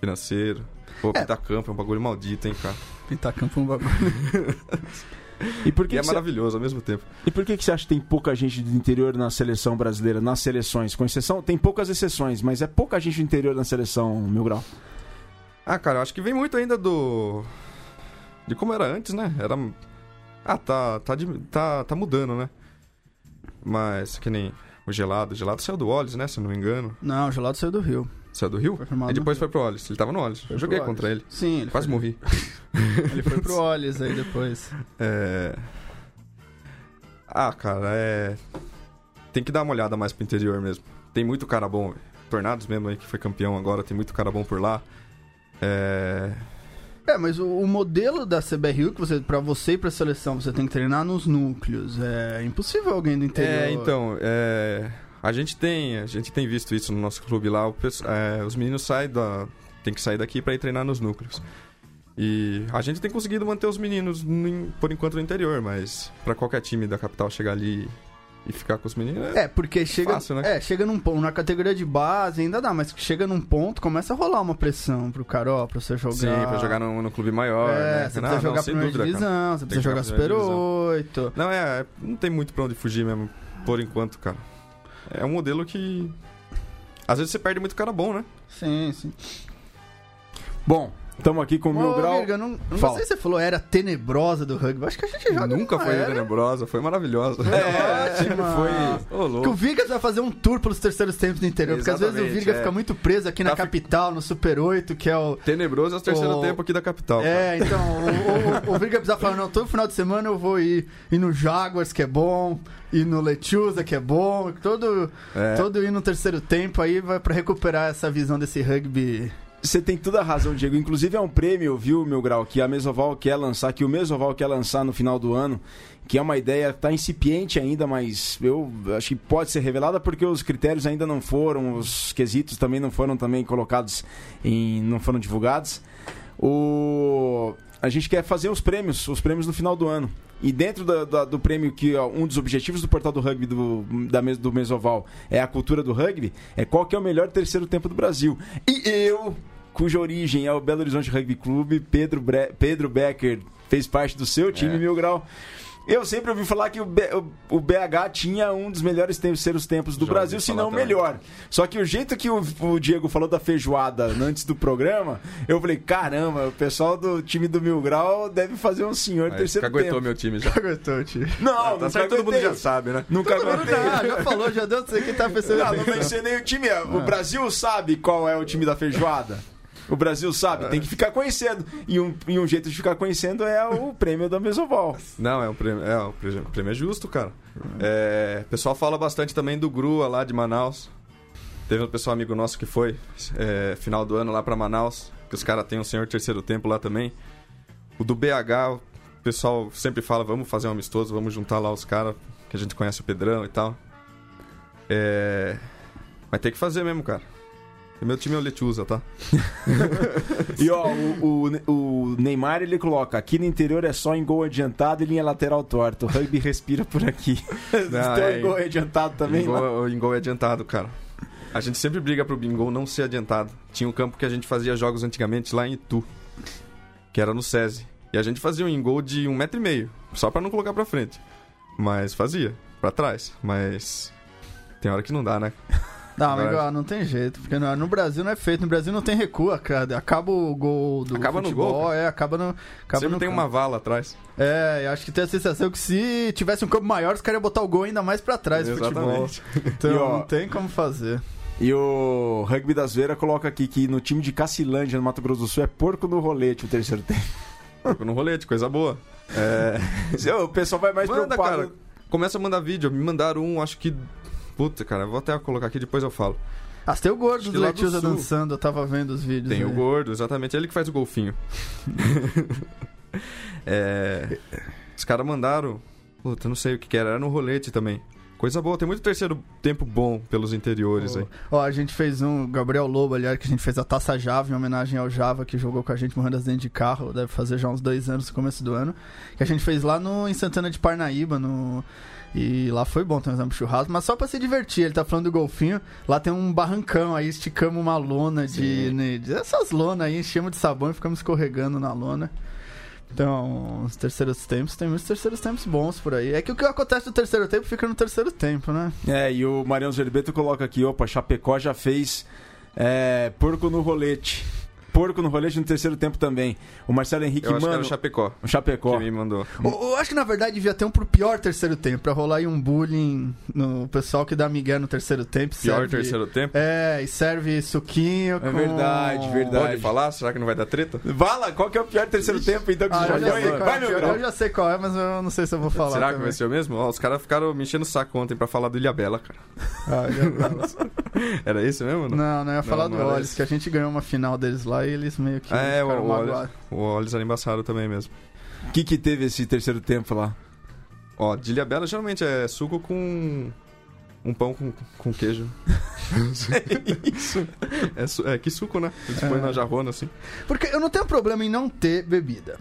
financeiro. Pô, É. pintar campo é um bagulho maldito, hein, cara. Pintar campo é um bagulho. E por E que, é que você- maravilhoso ao mesmo tempo. E por que, que você acha que tem pouca gente do interior na seleção brasileira, nas seleções? Com exceção, tem poucas exceções, mas é pouca gente do interior na seleção, Mil Grau. Ah, cara, eu acho que vem muito ainda do. De como era antes, né? Era. Ah, tá. Tá, de- tá, tá mudando, né? Mas que nem o gelado. O gelado saiu do Ollis, né? Se eu não me engano. Não, o gelado saiu do Rio. Saiu do Rio? Foi E depois foi pro Ollis. Ele tava no Ollis. Eu joguei contra ele. Sim, ele Quase foi, morri. ele foi pro Ollis aí depois. É. Ah, cara, é. Tem que dar uma olhada mais pro interior mesmo. Tem muito cara bom. Tornados mesmo aí que foi campeão agora, tem muito cara bom por lá. É. É, mas o, o modelo da CBRU, que você, pra você ir pra seleção, você tem que treinar nos núcleos. É impossível alguém do interior. É, então, é, a gente tem, a gente tem visto isso no nosso clube lá. o é, os meninos saem da, tem que sair daqui para ir treinar nos núcleos. E a gente tem conseguido manter os meninos no por enquanto no interior, mas para qualquer time da capital chegar ali e ficar com os meninos. É, É, porque chega, Fácil, né? é, chega num ponto, na categoria de base ainda dá, mas chega num ponto, começa a rolar uma pressão pro cara, ó, pra você jogar. sim, pra jogar no, no clube maior. É, né? você Não, precisa não, jogar sem primeira dúvida, cara. divisão, você Tem precisa jogar Super primeira divisão. 8. Não, é, não tem muito pra onde fugir mesmo, por enquanto, cara. É um modelo que. Às vezes você perde muito cara bom, né? Sim, sim. Bom, estamos aqui com o Mil Grau. Virga, não, não Fala. sei se você falou era tenebrosa do rugby. Acho que a gente joga Nunca foi era. tenebrosa, foi maravilhosa. É, sempre Ótima. foi. Ô, Que o louco. Virgas vai fazer um tour pelos terceiros tempos do interior, porque às vezes o Exatamente, Virga é. fica muito preso aqui na Tá fi- capital, no Super 8, que é o. Tenebroso é o terceiro Ô, tempo aqui da capital. cara. É, então, o, o, o Virga precisa falar, não, todo final de semana eu vou ir, ir no Jaguars, que é bom, ir no Lechuza, que é bom, todo, É. todo ir no terceiro tempo aí vai pra recuperar essa visão desse rugby. Você tem toda a razão, Diego. Inclusive é um prêmio, viu, meu grau, que a Mesoval quer lançar, que o Mesoval quer lançar no final do ano, que é uma ideia, tá incipiente ainda, mas eu acho que pode ser revelada porque os critérios ainda não foram, os quesitos também não foram também colocados em, não foram divulgados. O a gente quer fazer os prêmios, os prêmios no final do ano. E dentro da- da- do prêmio que ó, um dos objetivos do portal do rugby do, da, do Mesoval é a cultura do rugby, é qual que é o melhor terceiro tempo do Brasil. E eu, cuja origem é o Belo Horizonte Rugby Clube, Pedro, Bre- Pedro Becker fez parte do seu time, É. Mil Grau. Eu sempre ouvi falar que o, B- o- o BH tinha um dos melhores terceiros tempos do Já Brasil, se não também. melhor. Só que o jeito que o, o Diego falou da feijoada antes do programa, eu falei, caramba, o pessoal do time do Mil Grau deve fazer um senhor Aí, terceiro caguetou tempo. meu time já. Aguentou, tio. Não, tá não certo, todo mundo já sabe, né? Nunca aguentei. Ah, já falou, já deu, sei que tá pensando. Não, não mencionei o time. O Brasil sabe qual é o time da feijoada. O Brasil sabe, tem que ficar conhecendo. E um, e um jeito de ficar conhecendo é o prêmio da Mesoval. Não, é um prêmio, é, o prêmio, é justo, cara. É, o pessoal fala bastante também do Grua lá de Manaus. Teve um pessoal amigo nosso que foi é, final do ano lá pra Manaus, que os caras têm um senhor terceiro tempo lá também. O do BH, o pessoal sempre fala, vamos fazer um amistoso, vamos juntar lá os caras, que a gente conhece o Pedrão e tal. É... Mas tem que fazer mesmo, cara. E meu time é o Lechuza, tá? E ó, o, o, o Neymar ele coloca: aqui no interior é só em gol adiantado e linha lateral torta. O rugby respira por aqui. Não, Tem é- em gol adiantado também? lá? Bingo, o Bingo é adiantado, cara. A gente sempre briga pro Bingo não ser adiantado. Tinha um campo que a gente fazia jogos antigamente lá em Itu, que era no SESI. E a gente fazia um Bingo de um metro e meio, só pra não colocar pra frente. Mas fazia, pra trás. Mas tem hora que não dá, né? Não, amigo, não tem jeito. Porque no, no Brasil não é feito. No Brasil não tem recuo. cara. Acaba o gol do Acaba no futebol. gol, cara. É, acaba no. Acaba sempre no tem campo. uma vala atrás. É, eu acho que tem a sensação que se tivesse um campo maior, os caras iam botar o gol ainda mais pra trás do futebol. Então E, ó, não tem como fazer. E o Rugby das Veiras coloca aqui que no time de Cacilândia, no Mato Grosso do Sul, é porco no rolete o terceiro tempo. Fico no rolete, coisa boa. É... O pessoal vai mais Manda, preocupado. cara. Começa a mandar vídeo. Me mandaram um, acho que. Puta, cara, vou até colocar aqui, depois eu falo. Ah, tem o gordo do Sul. dançando, eu tava vendo os vídeos. Tem aí. o gordo, exatamente. Ele que faz o golfinho. É, Os caras mandaram. Puta, eu não sei o que, que era. Era no rolete também. Coisa boa. Tem muito terceiro tempo bom pelos interiores aí. Ó, a gente fez um, o Gabriel Lobo, aliás, que a gente fez a Taça Java em homenagem ao Java, que jogou com a gente morrendo acidente de carro, deve fazer já uns dois anos no começo do ano. Que a gente fez lá no, em Santana de Parnaíba, no. E lá foi bom, tem um churrasco, mas só pra se divertir. Ele tá falando do golfinho. Lá tem um barrancão, aí esticamos uma lona de. Né, de- essas lonas aí, enchemos de sabão e ficamos escorregando na lona. Então, os terceiros tempos, tem muitos terceiros tempos bons por aí. É que o que acontece no terceiro tempo fica no terceiro tempo, né? É, e o Mariano Zerbeto coloca aqui, opa, Chapecó já fez é, porco no rolete. Porco no rolete no terceiro tempo também. O Marcelo Henrique, Eu acho que era mano, o Chapecó o Chapecó. que me mandou. Eu, eu acho que na verdade devia ter um pro pior terceiro tempo, pra rolar aí um bullying no pessoal que dá migué no terceiro tempo. Pior serve- terceiro tempo. É, e serve suquinho É com... verdade, verdade. Pode falar? Será que não vai dar treta? Vala, qual que é o pior terceiro tempo então que Ah, você já foi? qual Vai, é, meu eu, já sei qual é, mas eu não sei se eu vou falar Será que também. vai ser o mesmo? Ó, os caras ficaram me enchendo o saco ontem pra falar do Ilhabela, cara. Ah, já- Era esse mesmo? Não? não, não, eu ia falar Não, do esse. que a gente ganhou uma final deles lá e eles meio que é, o, magoados. o Olhos era embaçado também mesmo. O que que teve esse terceiro tempo lá? Ó, de Ilhabela geralmente é suco com um pão com, com queijo. Isso. É, su- é que suco, né? Eles É. põem na jarrona assim. Porque eu não tenho problema em não ter bebida.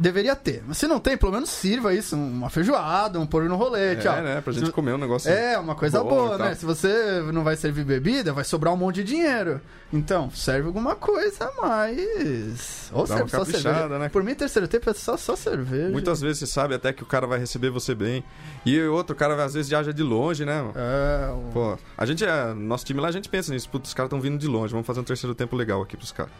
Deveria ter. Mas se não tem, pelo menos sirva isso, uma feijoada, um pôr no rolete, ó. É, né? Pra gente comer um negócio. É, uma coisa boa, tal. né? Se você não vai servir bebida, vai sobrar um monte de dinheiro. Então, serve alguma coisa a mais. Ou Dá serve uma só cerveja. né? Por mim, terceiro tempo é só, só cerveja. Muitas vezes você sabe até que o cara vai receber você bem. E outro, o cara às vezes viaja de longe, né? É, o- Pô, a gente é. Nosso time lá, a gente pensa nisso. Putz, os caras estão vindo de longe. Vamos fazer um terceiro tempo legal aqui pros caras.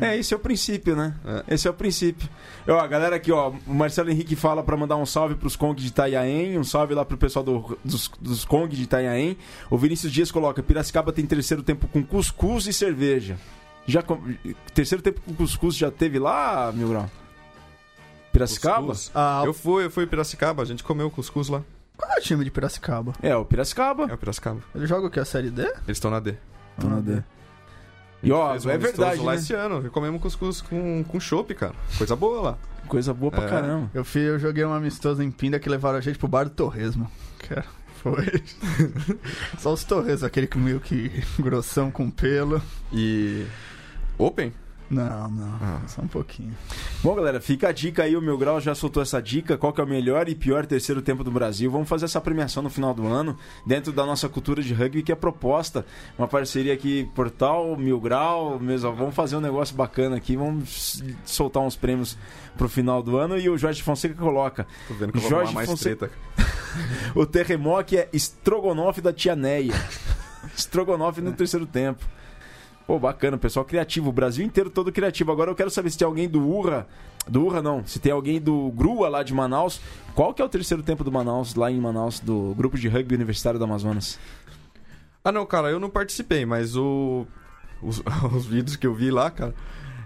É, esse é o princípio, né? É. Esse é o princípio. Ó, a galera aqui, ó, o Marcelo Henrique fala pra mandar um salve pros Kong de Itanhaém, um salve lá pro pessoal do- dos, dos Kong de Itanhaém. O Vinícius Dias coloca: Piracicaba tem terceiro tempo com cuscuz e cerveja. Já com- terceiro tempo com cuscuz já teve lá, Mil Grau? Piracicaba? Ah, Eu fui, eu fui em Piracicaba, a gente comeu cuscuz lá. Qual é o time de Piracicaba? É, o Piracicaba. É o Piracicaba. Ele joga o que? A Série D? Eles estão na D. Dona D. E ó, Fez um é amistoso verdade, lá né? esse ano. Comemos cuscuz com, com chopp, cara. Coisa boa lá. Coisa boa pra É. caramba. Eu, fui, eu joguei um amistoso em Pinda que levaram a gente pro bar do Torresmo. Cara, foi. Só os Torresmos, aquele que meio que grossão com pelo. E. Open? Não, não. Ah. Só um pouquinho. Bom, galera, fica a dica aí. O Meu Grau já soltou essa dica. Qual que é o melhor e pior terceiro tempo do Brasil? Vamos fazer essa premiação no final do ano, dentro da nossa cultura de rugby, que é proposta. Uma parceria aqui, Portal, Mil Grau. Mesmo, vamos fazer um negócio bacana aqui. Vamos soltar uns prêmios pro final do ano. E o Jorge Fonseca coloca: Tô vendo que eu vou Jorge arrumar mais Fonseca- treta. o terremoto é estrogonofe da tia Neia. estrogonofe no terceiro tempo. Pô, bacana, pessoal criativo. O Brasil inteiro todo criativo. Agora eu quero saber se tem alguém do Urra. Do Urra não. Se tem alguém do Grua lá de Manaus. Qual que é o terceiro tempo do Manaus, lá em Manaus, do grupo de rugby universitário do Amazonas? Ah, não, cara, eu não participei, mas o. Os, os vídeos que eu vi lá, cara.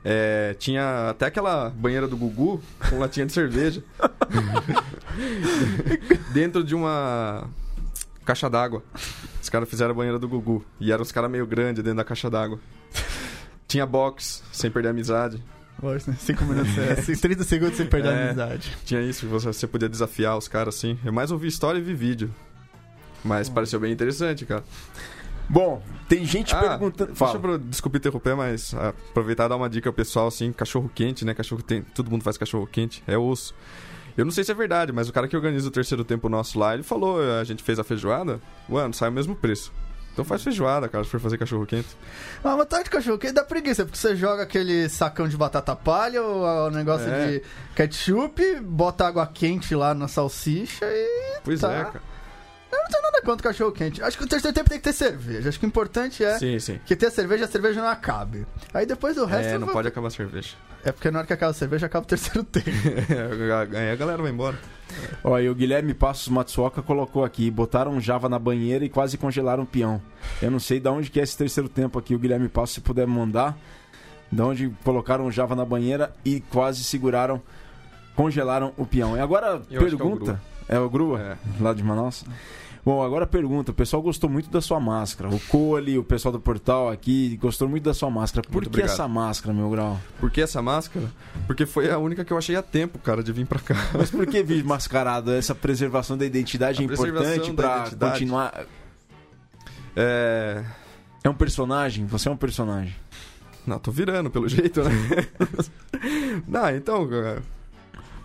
é, tinha até aquela banheira do Gugu com latinha de cerveja. dentro de uma caixa d'água. Os caras fizeram a banheira do Gugu. E eram os caras meio grandes dentro da caixa d'água. Tinha box, sem perder a amizade. Lógico, né? Cinco minutos, é, assim, 30 segundos sem perder a É. amizade. Tinha isso, você, você podia desafiar os caras assim. Eu mais ouvi história e vi vídeo. Mas pareceu bem interessante, cara. Bom, tem gente Ah, perguntando. Deixa Fala. eu, desculpa interromper, mas ah, aproveitar e dar uma dica ao pessoal, assim, cachorro quente, né? Cachorro tem, todo mundo faz cachorro quente, é osso. Eu não sei se é verdade, mas o cara que organiza o terceiro tempo nosso lá, ele falou, a gente fez a feijoada, mano, sai o mesmo preço. Então faz feijoada, cara, se for fazer cachorro quente. Ah, mas tá de cachorro quente dá preguiça, porque você joga aquele sacão de batata palha, ou o negócio É. de ketchup, bota água quente lá na salsicha e. Pois Tá. é, cara. Nada contra cachorro quente. Acho que o terceiro tempo tem que ter cerveja. Acho que o importante é Sim, sim. que ter a cerveja, a cerveja não acabe. Aí depois o resto. É, eu não vou- pode acabar a cerveja. É porque na hora que acaba a cerveja, acaba o terceiro tempo. Aí a galera vai embora. Ó, e o Guilherme Passos Matsuoka colocou aqui: botaram Java na banheira e quase congelaram o peão. Eu não sei de onde que é esse terceiro tempo aqui, o Guilherme Passos, se puder mandar. De onde colocaram Java na banheira e quase seguraram, congelaram o peão. E agora, Eu é pergunta. É o Grua, É. lá de Manaus? Bom, agora pergunta. O pessoal gostou muito da sua máscara. O Cole, o pessoal do portal aqui, gostou muito da sua máscara. Por Muito que obrigado. essa máscara, meu grau? Por que essa máscara? Porque foi a única que eu achei a tempo, cara, de vir pra cá. Mas por que vir mascarado? Essa preservação da identidade A é importante pra continuar. É. É um personagem? Você é um personagem. Não, tô virando pelo jeito, né? Não, então. cara,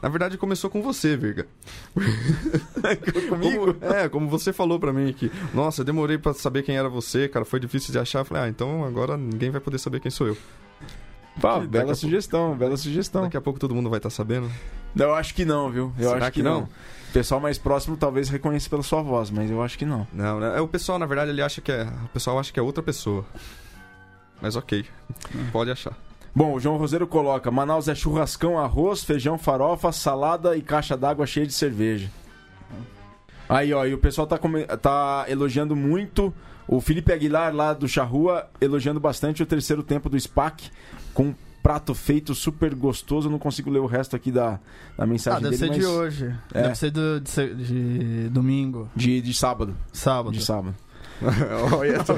Na verdade, começou com você, Virga. Comigo? Como- é, como você falou pra mim que, nossa, eu demorei pra saber quem era você, cara, foi difícil de achar. Eu falei, ah, então agora ninguém vai poder saber quem sou eu. Pá, bela pouco- sugestão, bela sugestão. Daqui a pouco todo mundo vai estar sabendo. Eu acho que não, viu? Eu Será acho que, que não. não? O pessoal mais próximo talvez reconheça pela sua voz, mas eu acho que não. Não, né? É, O pessoal, na verdade, ele acha que é. O pessoal acha que é outra pessoa. Mas ok. Pode achar. Bom, o João Roseiro coloca: Manaus é churrascão, arroz, feijão, farofa, salada e caixa d'água cheia de cerveja. Aí, ó, e o pessoal tá, tá elogiando muito. O Felipe Aguilar, lá do Charrua, elogiando bastante o terceiro tempo do SPAC, com um prato feito super gostoso. Eu não consigo ler o resto aqui da, da Ah, mensagem deve dele, ser de hoje. É. Deve ser do, de, de domingo, De, de sábado. sábado. De sábado. Olha só.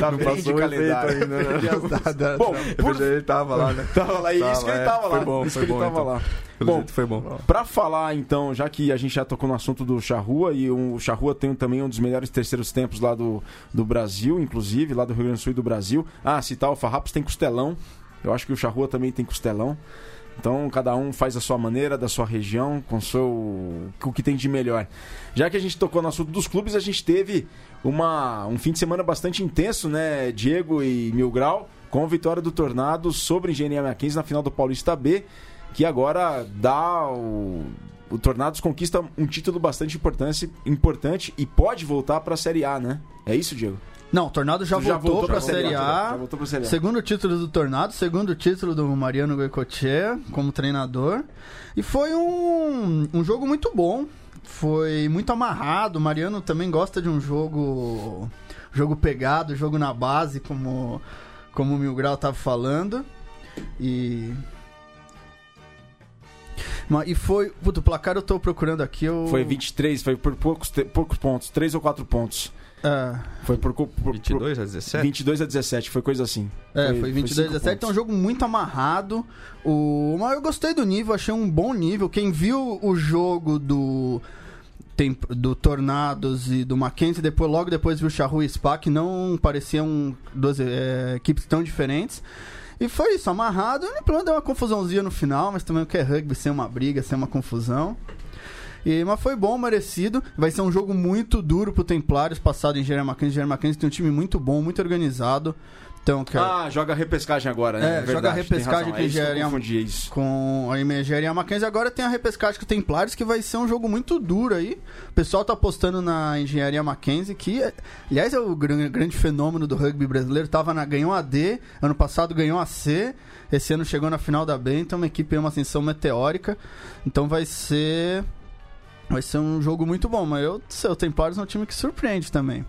Tá Não bem passou de calendário. ainda, né? Bom, da- por... Ele tava lá, né? tava lá, isso Tava, que ele é, tava lá. foi bom, isso foi que ele bom, tava então. lá. Pelo Bom, jeito foi bom. Pra falar, então, já que a gente já tocou no assunto do Charrua, e o Charrua tem também um dos melhores terceiros tempos lá do, do Brasil, inclusive, lá do Rio Grande do Sul e do Brasil. Ah, citar o Farrapos tem costelão. Eu acho que o Charrua também tem costelão. Então cada um faz a sua maneira, da sua região, com seu, o que tem de melhor. Já que a gente tocou no assunto dos clubes, a gente teve uma, um fim de semana bastante intenso, né, Diego e Mil Grau, com a vitória do Tornado sobre Engenharia Mackenzie na final do Paulista B, que agora dá o, o Tornados conquista um título bastante importante, importante e pode voltar para a Série A, né? É isso, Diego? Não, o Tornado já, Já voltou, voltou pra pra Série Série A, Série A. Segundo título do Tornado, segundo título do Mariano Goicoechea como treinador. E foi um, um jogo muito bom. Foi muito amarrado. O Mariano também gosta de um jogo jogo pegado, jogo na base, como, como o Mil Grau tava falando. E. E foi. Puta, o placar eu tô procurando aqui. Eu... Foi 23, foi por poucos, poucos pontos, 3 ou 4 pontos. É, Foi por, co- por, 22 a 17? 22 a 17, foi coisa assim. É, foi, 22 cinco 17, então é um pontos. jogo muito amarrado. O... Mas eu gostei do nível, achei um bom nível. Quem viu o jogo do do Tornados e do Mackenzie, depois, logo depois viu o Charru e Spa, que não pareciam duas é, equipes tão diferentes. E foi isso, amarrado. E pelo menos deu uma confusãozinha no final, mas também o que é rugby sem uma briga, sem uma confusão. E, mas foi bom, merecido. Vai ser um jogo muito duro pro Templários, passado em Mackenzie. Engenharia Mackenzie tem um time muito bom, muito organizado. Então, cara, Ah, joga repescagem agora, né? É, joga verdade, tem repescagem que é isso é isso. com a Engenharia Mackenzie. Agora tem a repescagem com o Templários, que vai ser um jogo muito duro aí. O pessoal tá apostando na Engenharia Mackenzie, que, é- aliás, é o gran- grande fenômeno do rugby brasileiro. Tava na, ganhou a D, ano passado ganhou a C, esse ano chegou na final da B, então uma equipe em uma ascensão meteórica. Então vai ser. Vai ser um jogo muito bom, mas eu, sei, o Templários é um time que surpreende também.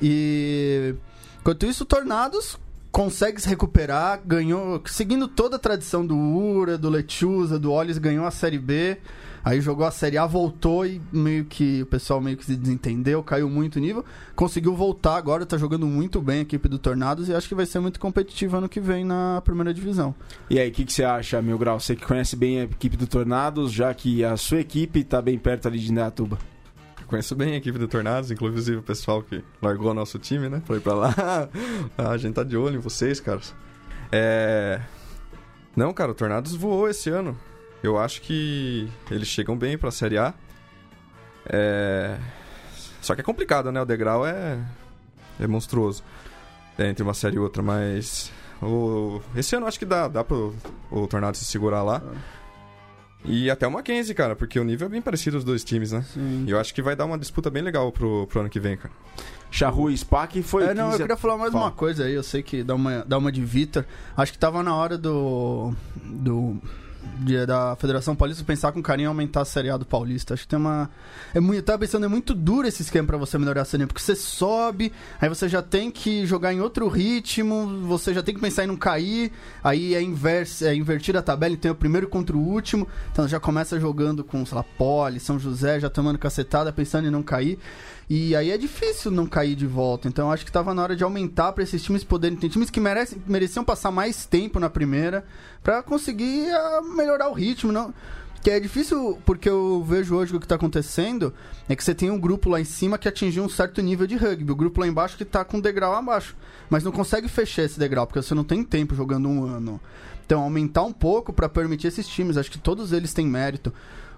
E enquanto isso, Tornados consegue se recuperar, ganhou, seguindo toda a tradição do Ura, do Lechuza, do Ollis, ganhou a Série B, aí jogou a Série A, voltou e meio que o pessoal meio que se desentendeu, caiu muito o nível, conseguiu voltar agora, tá jogando muito bem a equipe do Tornados e acho que vai ser muito competitivo ano que vem na primeira divisão. E aí, o que, que você acha, Mil Grau? Você que conhece bem a equipe do Tornados, já que a sua equipe tá bem perto ali de Indaiatuba. Conheço bem a equipe do Tornados, inclusive o pessoal que largou o nosso time, né? Foi pra lá. Ah, a gente tá de olho em vocês, caras. É. Não, cara, o Tornados voou esse ano. Eu acho que eles chegam bem pra Série A. É. Só que é complicado, né? O degrau é. É monstruoso. É, entre uma série e outra, mas. O... Esse ano eu acho que dá, dá pro o Tornado se segurar lá. E até o Mackenzie, cara, porque o nível é bem parecido dos dois times, né? Sim. E eu acho que vai dar uma disputa bem legal pro, pro ano que vem, cara. Charru e Spack foi. É, não, eu 15 a- queria falar mais Fala. uma coisa aí. Eu sei que dá uma, dá uma de Vitor. Acho que tava na hora do. do de- da Federação Paulista pensar com carinho em aumentar a Série A do Paulista. Acho que tem uma. É muito, eu tava pensando, é muito duro esse esquema pra você melhorar a Série A, porque você sobe, aí você já tem que jogar em outro ritmo, você já tem que pensar em não cair, aí é, inverso, é invertir a tabela, então é o primeiro contra o último, então já começa jogando com, sei lá, Poli, São José, já tomando cacetada, pensando em não cair. E aí é difícil não cair de volta. Então acho que tava na hora de aumentar para esses times poderem. Tem times que merecem, mereciam passar mais tempo na primeira para conseguir ah, melhorar o ritmo. Não... Que é difícil, porque eu vejo hoje o que tá acontecendo é que você tem um grupo lá em cima que atingiu um certo nível de rugby. O grupo lá embaixo que tá com um degrau abaixo. Mas não consegue fechar esse degrau, porque você não tem tempo jogando um ano. Então, aumentar um pouco para permitir esses times. Acho que todos eles têm mérito.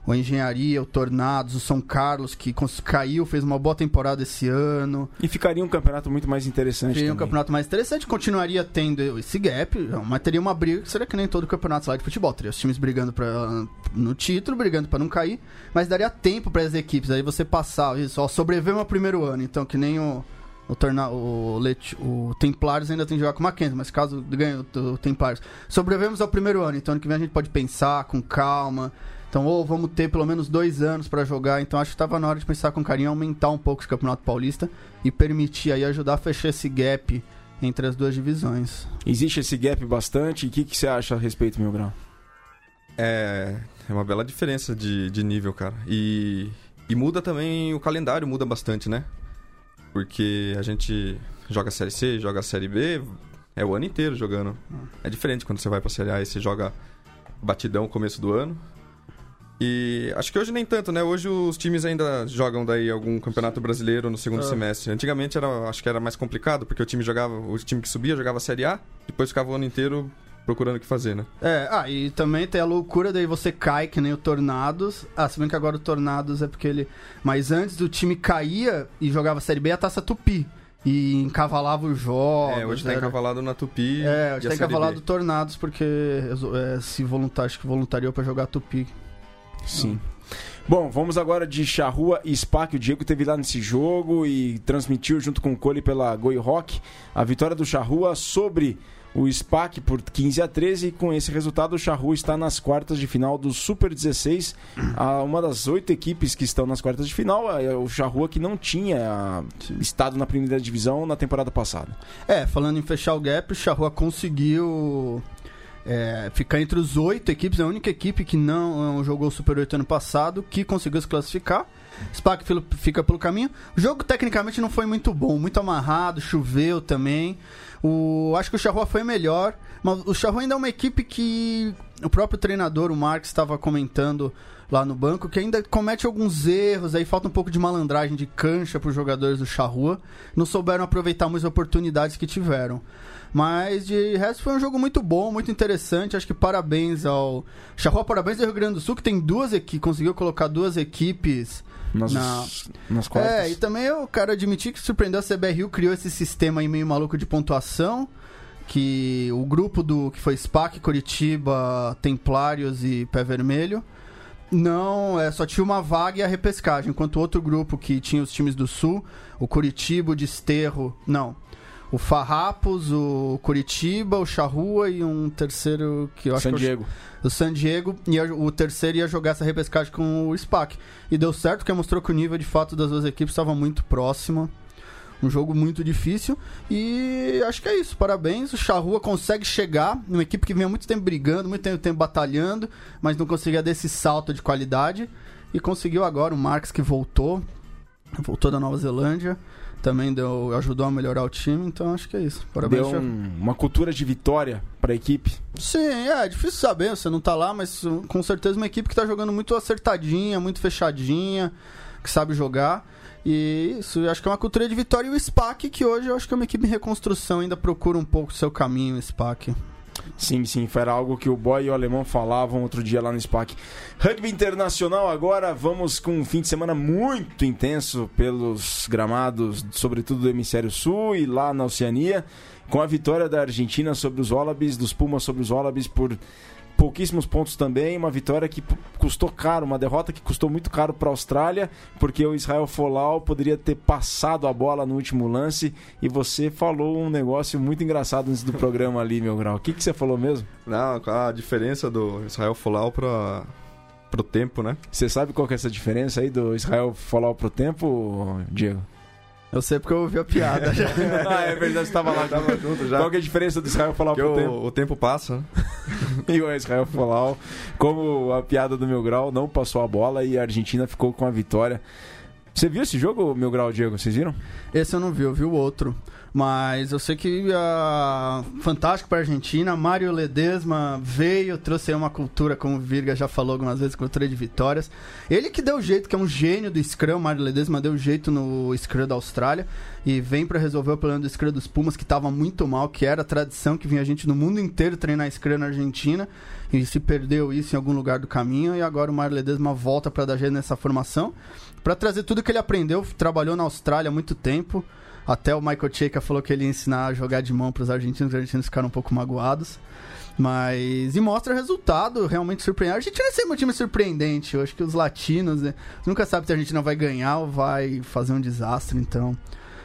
O Engenharia, o Tornados, o São Carlos, que caiu, fez uma boa temporada esse ano. E ficaria um campeonato muito mais interessante. Seria um campeonato mais interessante, continuaria tendo esse gap, mas teria uma briga que seria que nem todo campeonato lá de futebol. Teria os times brigando pra, no título, brigando pra não cair, mas daria tempo para as equipes. Aí você passar, isso, ó, sobreviveu no primeiro ano, então que nem o. O, torna, o, Let, o Templários ainda tem que jogar com o Mackenzie, mas caso ganhe o, o Templários. Sobrevivemos ao primeiro ano, então ano que vem a gente pode pensar com calma. Então, ou vamos ter pelo menos dois anos pra jogar. Então, acho que tava na hora de pensar com carinho, aumentar um pouco esse Campeonato Paulista e permitir aí ajudar a fechar esse gap entre as duas divisões. Existe esse gap bastante. E o que, que você acha a respeito, Mil Grau? É, é uma bela diferença de, de nível, cara. E, e muda também, o calendário muda bastante, né? Porque a gente joga a Série C, joga a Série B, é o ano inteiro jogando. É diferente quando você vai pra Série A e você joga batidão no começo do ano. E acho que hoje nem tanto, né? Hoje os times ainda jogam daí algum campeonato brasileiro no segundo Ah. semestre. Antigamente era, acho que era mais complicado, porque o time jogava, o time que subia jogava a Série A, depois ficava o ano inteiro procurando o que fazer, né? É, ah, e também tem a loucura daí você cai, que nem o Tornados. Ah, se bem que agora o Tornados é porque ele. Mas antes o time caía e jogava Série B a taça Tupi. E encavalava os jogos. É, hoje tá era- encavalado na Tupi. É, hoje a tá encavalado. Tornados porque é, se voluntar, acho que voluntariou pra jogar Tupi. Sim. Bom, vamos agora de Charrua e SPAC. O Diego teve lá nesse jogo e transmitiu junto com o Cole pela Goi Rock a vitória do Charrua sobre o SPAC por 15 a 13 e com esse resultado o Charrua está nas quartas de final do Super 16, a uma das oito equipes que estão nas quartas de final, é o Charrua que não tinha estado na primeira divisão na temporada passada. É, falando em fechar o gap, o Charrua conseguiu é, ficar entre os oito equipes, a única equipe que não jogou o Super 8 ano passado, que conseguiu se classificar. SPAC fica pelo caminho. O jogo tecnicamente não foi muito bom, muito amarrado, choveu também. O, acho que o Charrua foi melhor, mas o Charrua ainda é uma equipe que o próprio treinador, o Marx, estava comentando lá no banco, que ainda comete alguns erros, aí falta um pouco de malandragem, de cancha para os jogadores do Charrua. Não souberam aproveitar muitas oportunidades que tiveram. Mas de resto foi um jogo muito bom, muito interessante. Acho que parabéns ao Charrua, parabéns ao Rio Grande do Sul, que tem duas equipes, conseguiu colocar duas equipes Nas, Na- nas quartas. é, e também eu quero admitir que surpreendeu a CBRU, criou esse sistema aí meio maluco de pontuação. Que o grupo do que foi SPAC, Curitiba, Templários e Pé Vermelho. Não, é, só tinha uma vaga e a repescagem. Enquanto o outro grupo que tinha os times do Sul, o Curitiba, o Desterro. Não. O Farrapos, o Curitiba, o Charrua e um terceiro que eu acho San que eu- Diego. o San Diego, ia, o terceiro ia jogar essa repescagem com o SPAC. E deu certo, porque mostrou que o nível de fato das duas equipes estava muito próximo. Um jogo muito difícil. E acho que é isso. Parabéns. O Charrua consegue chegar numa equipe que vinha muito tempo brigando, muito tempo, tempo batalhando, mas não conseguia dar esse salto de qualidade. E conseguiu agora o Marques que voltou. Voltou da Nova Zelândia. Também deu, ajudou a melhorar o time. Então acho que é isso. Parabéns, Deu um- uma cultura de vitória para a equipe. Sim, é, é difícil saber, você não tá lá, mas com certeza uma equipe que tá jogando muito acertadinha, muito fechadinha, que sabe jogar. E isso, acho que é uma cultura de vitória. E o SPAC, que hoje eu acho que é uma equipe em reconstrução, ainda procura um pouco o seu caminho, o SPAC. Sim, sim, foi algo que o Boy e o Alemão falavam outro dia lá no SPAC. Rugby Internacional agora, vamos com um fim de semana muito intenso pelos gramados, sobretudo do Hemisfério Sul e lá na Oceania, com a vitória da Argentina sobre os Wallabies, dos Pumas sobre os Wallabies por pouquíssimos pontos também, uma vitória que custou caro, uma derrota que custou muito caro para a Austrália, porque o Israel Folau poderia ter passado a bola no último lance e você falou um negócio muito engraçado antes do programa ali, meu grau. O que, que você falou mesmo? Não, a diferença do Israel Folau para pro tempo, né? Você sabe qual que é essa diferença aí do Israel Folau pro tempo, Diego? Eu sei porque eu ouvi a piada já. ah, é verdade, você estava lá. Tava junto já. Qual que é a diferença do Israel Folau pro tempo? o, o tempo passa, né? E o Israel Folau, como a piada do Meu Grau, não passou a bola e a Argentina ficou com a vitória. Você viu esse jogo, Meu Grau, Diego? Vocês viram? Esse eu não vi, eu vi o outro. Mas eu sei que a fantástico para a Argentina, Mário Ledesma veio, trouxe aí uma cultura, como o Virga já falou algumas vezes, cultura de vitórias. Ele que deu jeito, que é um gênio do Scrum, Mário Ledesma deu jeito no Scrum da Austrália e vem para resolver o problema do Scrum dos Pumas, que estava muito mal, que era a tradição que vinha a gente no mundo inteiro treinar Scrum na Argentina e se perdeu isso em algum lugar do caminho e agora o Mário Ledesma volta para dar jeito nessa formação para trazer tudo que ele aprendeu, trabalhou na Austrália há muito tempo. Até o Michael Cheika falou que ele ia ensinar a jogar de mão para os argentinos, os argentinos ficaram um pouco magoados. Mas. E mostra resultado realmente surpreendente. A Argentina é sempre um time surpreendente. Eu acho que os latinos né, nunca sabe se a Argentina vai ganhar ou vai fazer um desastre, então.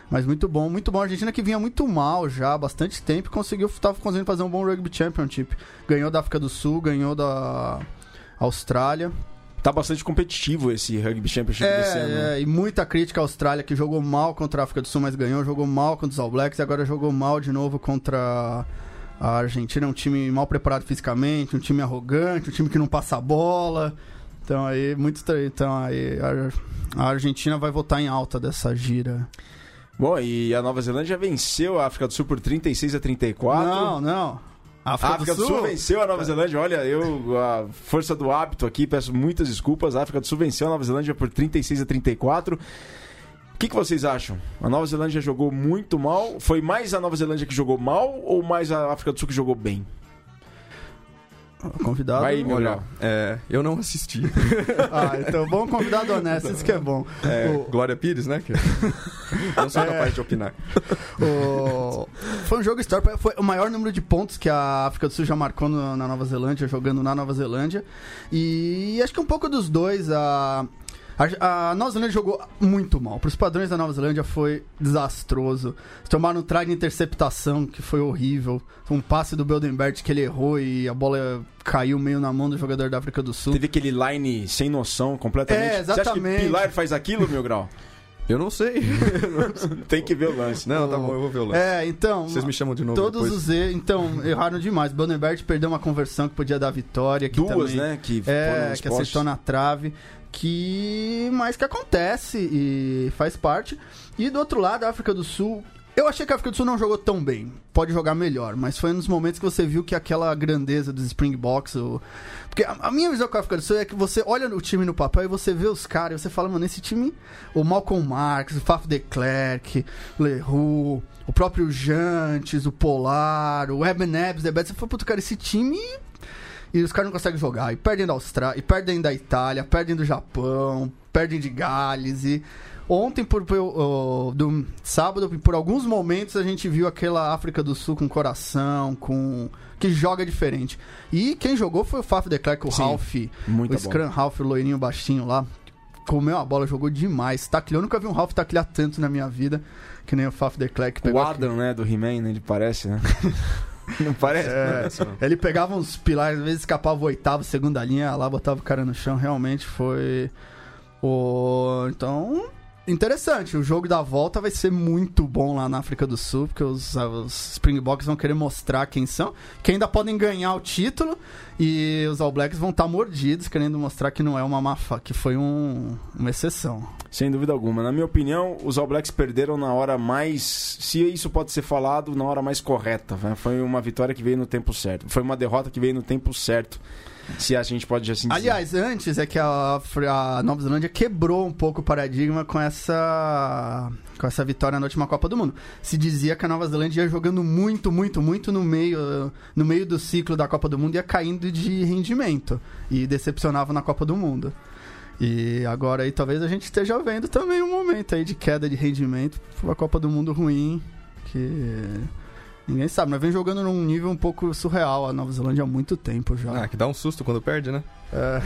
Mas muito bom, muito bom. A Argentina que vinha muito mal já há bastante tempo conseguiu, estava conseguindo fazer um bom Rugby Championship. Ganhou da África do Sul, ganhou da Austrália. Tá bastante competitivo esse Rugby Championship desse ano. né? É, é, e muita crítica à Austrália, que jogou mal contra a África do Sul, mas ganhou, jogou mal contra os All Blacks e agora jogou mal de novo contra a Argentina. É um time mal preparado fisicamente, um time arrogante, um time que não passa a bola. Então aí, muito estranho. Então aí, a, a Argentina vai voltar em alta dessa gira. Bom, e a Nova Zelândia venceu a África do Sul por 36 a 34. Não, não. A África, do, Sul? venceu a Nova Zelândia. Olha, eu, a força do hábito aqui, peço muitas desculpas. A África do Sul venceu a Nova Zelândia por 36 a 34. O que, que vocês acham? A Nova Zelândia jogou muito mal? Foi mais a Nova Zelândia que jogou mal ou mais a África do Sul que jogou bem? Convidado. Vai, meu Olha, é, eu não assisti. Ah, então bom convidado honesto, isso que é bom. É, O- Glória Pires, né? Que... eu não sou É. capaz de opinar. O- Foi um jogo histórico, foi o maior número de pontos que a África do Sul já marcou no- na Nova Zelândia, jogando na Nova Zelândia. E acho que um pouco dos dois, a. A, a Nova Zelândia jogou muito mal. Para os padrões da Nova Zelândia foi desastroso. Tomaram um try de interceptação que foi horrível. Um passe do Beldenbert que ele errou e a bola caiu meio na mão do jogador da África do Sul. Teve aquele line sem noção completamente. É, Você acha que exatamente. Pilar faz aquilo, meu grau? Eu não sei. Tem que ver o lance. Não, tá bom, eu vou ver o lance. É, então. Vocês me chamam de novo Todos depois. os erros. Então, erraram demais. Beldenbert perdeu uma conversão que podia dar vitória. Que Duas, também, né? Que É, que acertou na trave. Que. Mas que acontece e faz parte. E do outro lado, a África do Sul. Eu achei que a África do Sul não jogou tão bem. Pode jogar melhor, mas foi nos momentos que você viu que aquela grandeza dos Springboks. O... Porque a, a minha visão com a África do Sul é que você olha o time no papel e você vê os caras e você fala, mano, esse time. O Malcolm Marx, o Faf de Klerk, Leroux, o próprio Jantes, o Polar, o Eben Nebbs, The. Você fala, puto, cara, esse time e os caras não conseguem jogar. E perdem da Austrália, e perdem da Itália, perdem do Japão, perdem de Gales. E ontem, por, por- do sábado, por alguns momentos, a gente viu aquela África do Sul com coração, com. que joga diferente. E quem jogou foi o Faf de Klerk, o Sim, Ralph, Muito o bom. Scrum Ralph, o loirinho baixinho lá. Comeu a bola, jogou demais. Tacleou, eu nunca vi um Ralph taclear tanto na minha vida que nem o Faf de Klerk. O Adam, né, do He-Man, né, ele parece, né? Não parece? É, ele pegava uns pilares, às vezes escapava o oitavo, segunda linha, lá botava o cara no chão. Realmente foi. O... Então, interessante. O jogo da volta vai ser muito bom lá na África do Sul, porque os, os Springboks vão querer mostrar quem são, que ainda podem ganhar o título, e os All Blacks vão estar mordidos, querendo mostrar que não é uma mafa, que foi um- uma exceção. Sem dúvida alguma. Na minha opinião, os All Blacks perderam na hora mais. Se isso pode ser falado, na hora mais correta. né? Foi uma vitória que veio no tempo certo. Foi uma derrota que veio no tempo certo. Se a gente pode assim dizer. Aliás, antes é que a, a Nova Zelândia quebrou um pouco o paradigma com essa com essa vitória na última Copa do Mundo. Se dizia que a Nova Zelândia ia jogando muito, muito, muito no meio no meio do ciclo da Copa do Mundo ia caindo de rendimento e decepcionava na Copa do Mundo. E agora aí talvez a gente esteja vendo também um momento aí de queda de rendimento, uma Copa do Mundo ruim que ninguém sabe, mas vem jogando num nível um pouco surreal a Nova Zelândia há muito tempo já. Ah, que dá um susto quando perde, né? É.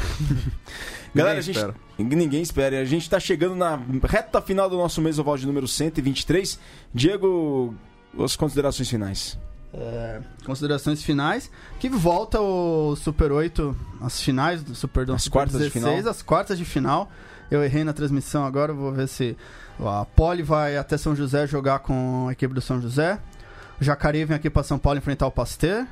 Galera, Ninguém a gente, espera. ninguém espera. A gente tá chegando na reta final do nosso mês oval de número 123. Diego, as considerações finais. É, considerações finais. Que volta o Super 8, as finais do Super do As Super quartas de final. as quartas de final. Eu errei na transmissão agora, vou ver se a Poli vai até São José jogar com a equipe do São José. O Jacareí vem aqui para São Paulo enfrentar o Pasteur.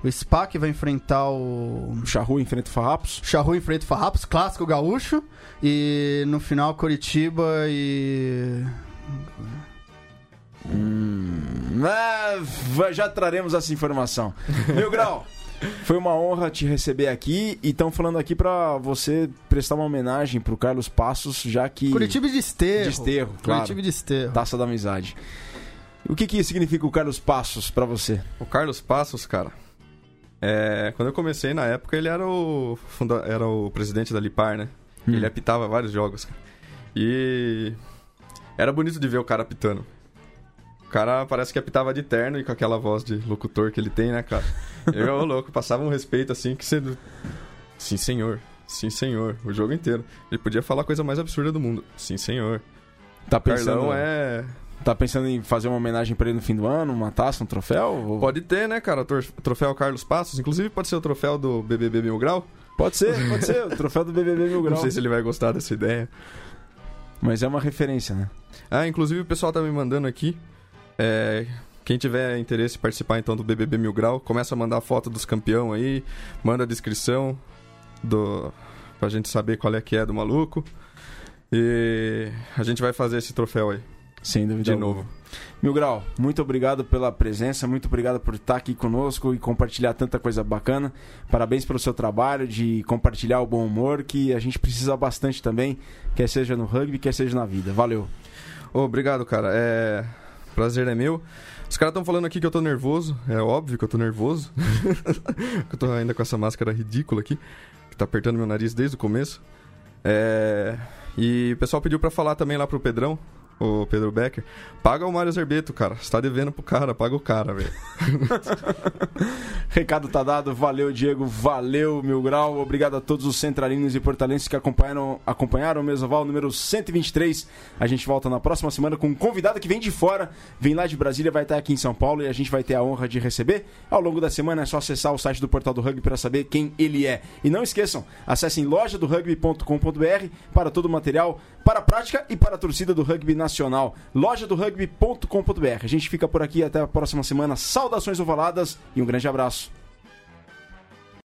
O SPAC vai enfrentar o O Charru enfrenta o Farrapos. Charru enfrenta o Farrapos, clássico gaúcho. E no final Curitiba e Hum, ah, já traremos essa informação. Meu grau, foi uma honra te receber aqui e estão falando aqui pra você prestar uma homenagem pro Carlos Passos, já que Curitiba e Desterro. Desterro, claro. Curitiba e Desterro. Taça da Amizade. O que que significa o Carlos Passos pra você? O Carlos Passos, cara. é, quando eu comecei na época, ele era o, funda- era o presidente da Lipar, né? Hum. Ele apitava vários jogos. cara. E era bonito de ver o cara apitando. O cara parece que apitava de terno e com aquela voz de locutor que ele tem, né, cara? Eu, ô, louco, passava um respeito assim que você. Sim, senhor. Sim, senhor. O jogo inteiro. Ele podia falar a coisa mais absurda do mundo. Sim, senhor. Tá pensando, Carlão é. Tá pensando em fazer uma homenagem pra ele no fim do ano, uma taça, um troféu? Ou- Pode ter, né, cara? Troféu Carlos Passos. Inclusive pode ser o troféu do BBB Mil Grau. Pode ser, pode ser, o troféu do BBB Mil Grau. Não sei se ele vai gostar dessa ideia. Mas é uma referência, né? Ah, inclusive o pessoal tá me mandando aqui. é, quem tiver interesse em participar então do BBB Mil Grau, começa a mandar foto dos campeão aí, manda a descrição do pra gente saber qual é que é do maluco. E a gente vai fazer esse troféu aí Sem dúvida de alguma. novo. Mil Grau, muito obrigado pela presença, muito obrigado por estar aqui conosco e compartilhar tanta coisa bacana. Parabéns pelo seu trabalho de compartilhar o bom humor, que a gente precisa bastante também, quer seja no rugby, quer seja na vida. Valeu. Ô, obrigado, cara. É, prazer é meu. Os caras estão falando aqui que eu tô nervoso. É óbvio que eu tô nervoso. eu tô ainda com essa máscara ridícula aqui, que tá apertando meu nariz desde o começo. É... E o pessoal pediu para falar também lá pro Pedrão, o Pedro Becker. Paga o Mário Zerbeto, cara. Você tá devendo pro cara, paga o cara, velho. Recado tá dado, valeu Diego, valeu Mil Grau, obrigado a todos os centralinos e portalenses que acompanharam, acompanharam o Mesoval número 123. A gente volta na próxima semana com um convidado que vem de fora, vem lá de Brasília, vai estar aqui em São Paulo e a gente vai ter a honra de receber. Ao longo da semana é só acessar o site do Portal do Rugby para saber quem ele é. E não esqueçam, acessem lojadorugby.com.br para todo o material, para a prática e para a torcida do rugby nacional. Lojadorugby.com.br. A gente fica por aqui até a próxima semana. Saudações ovaladas e um grande abraço.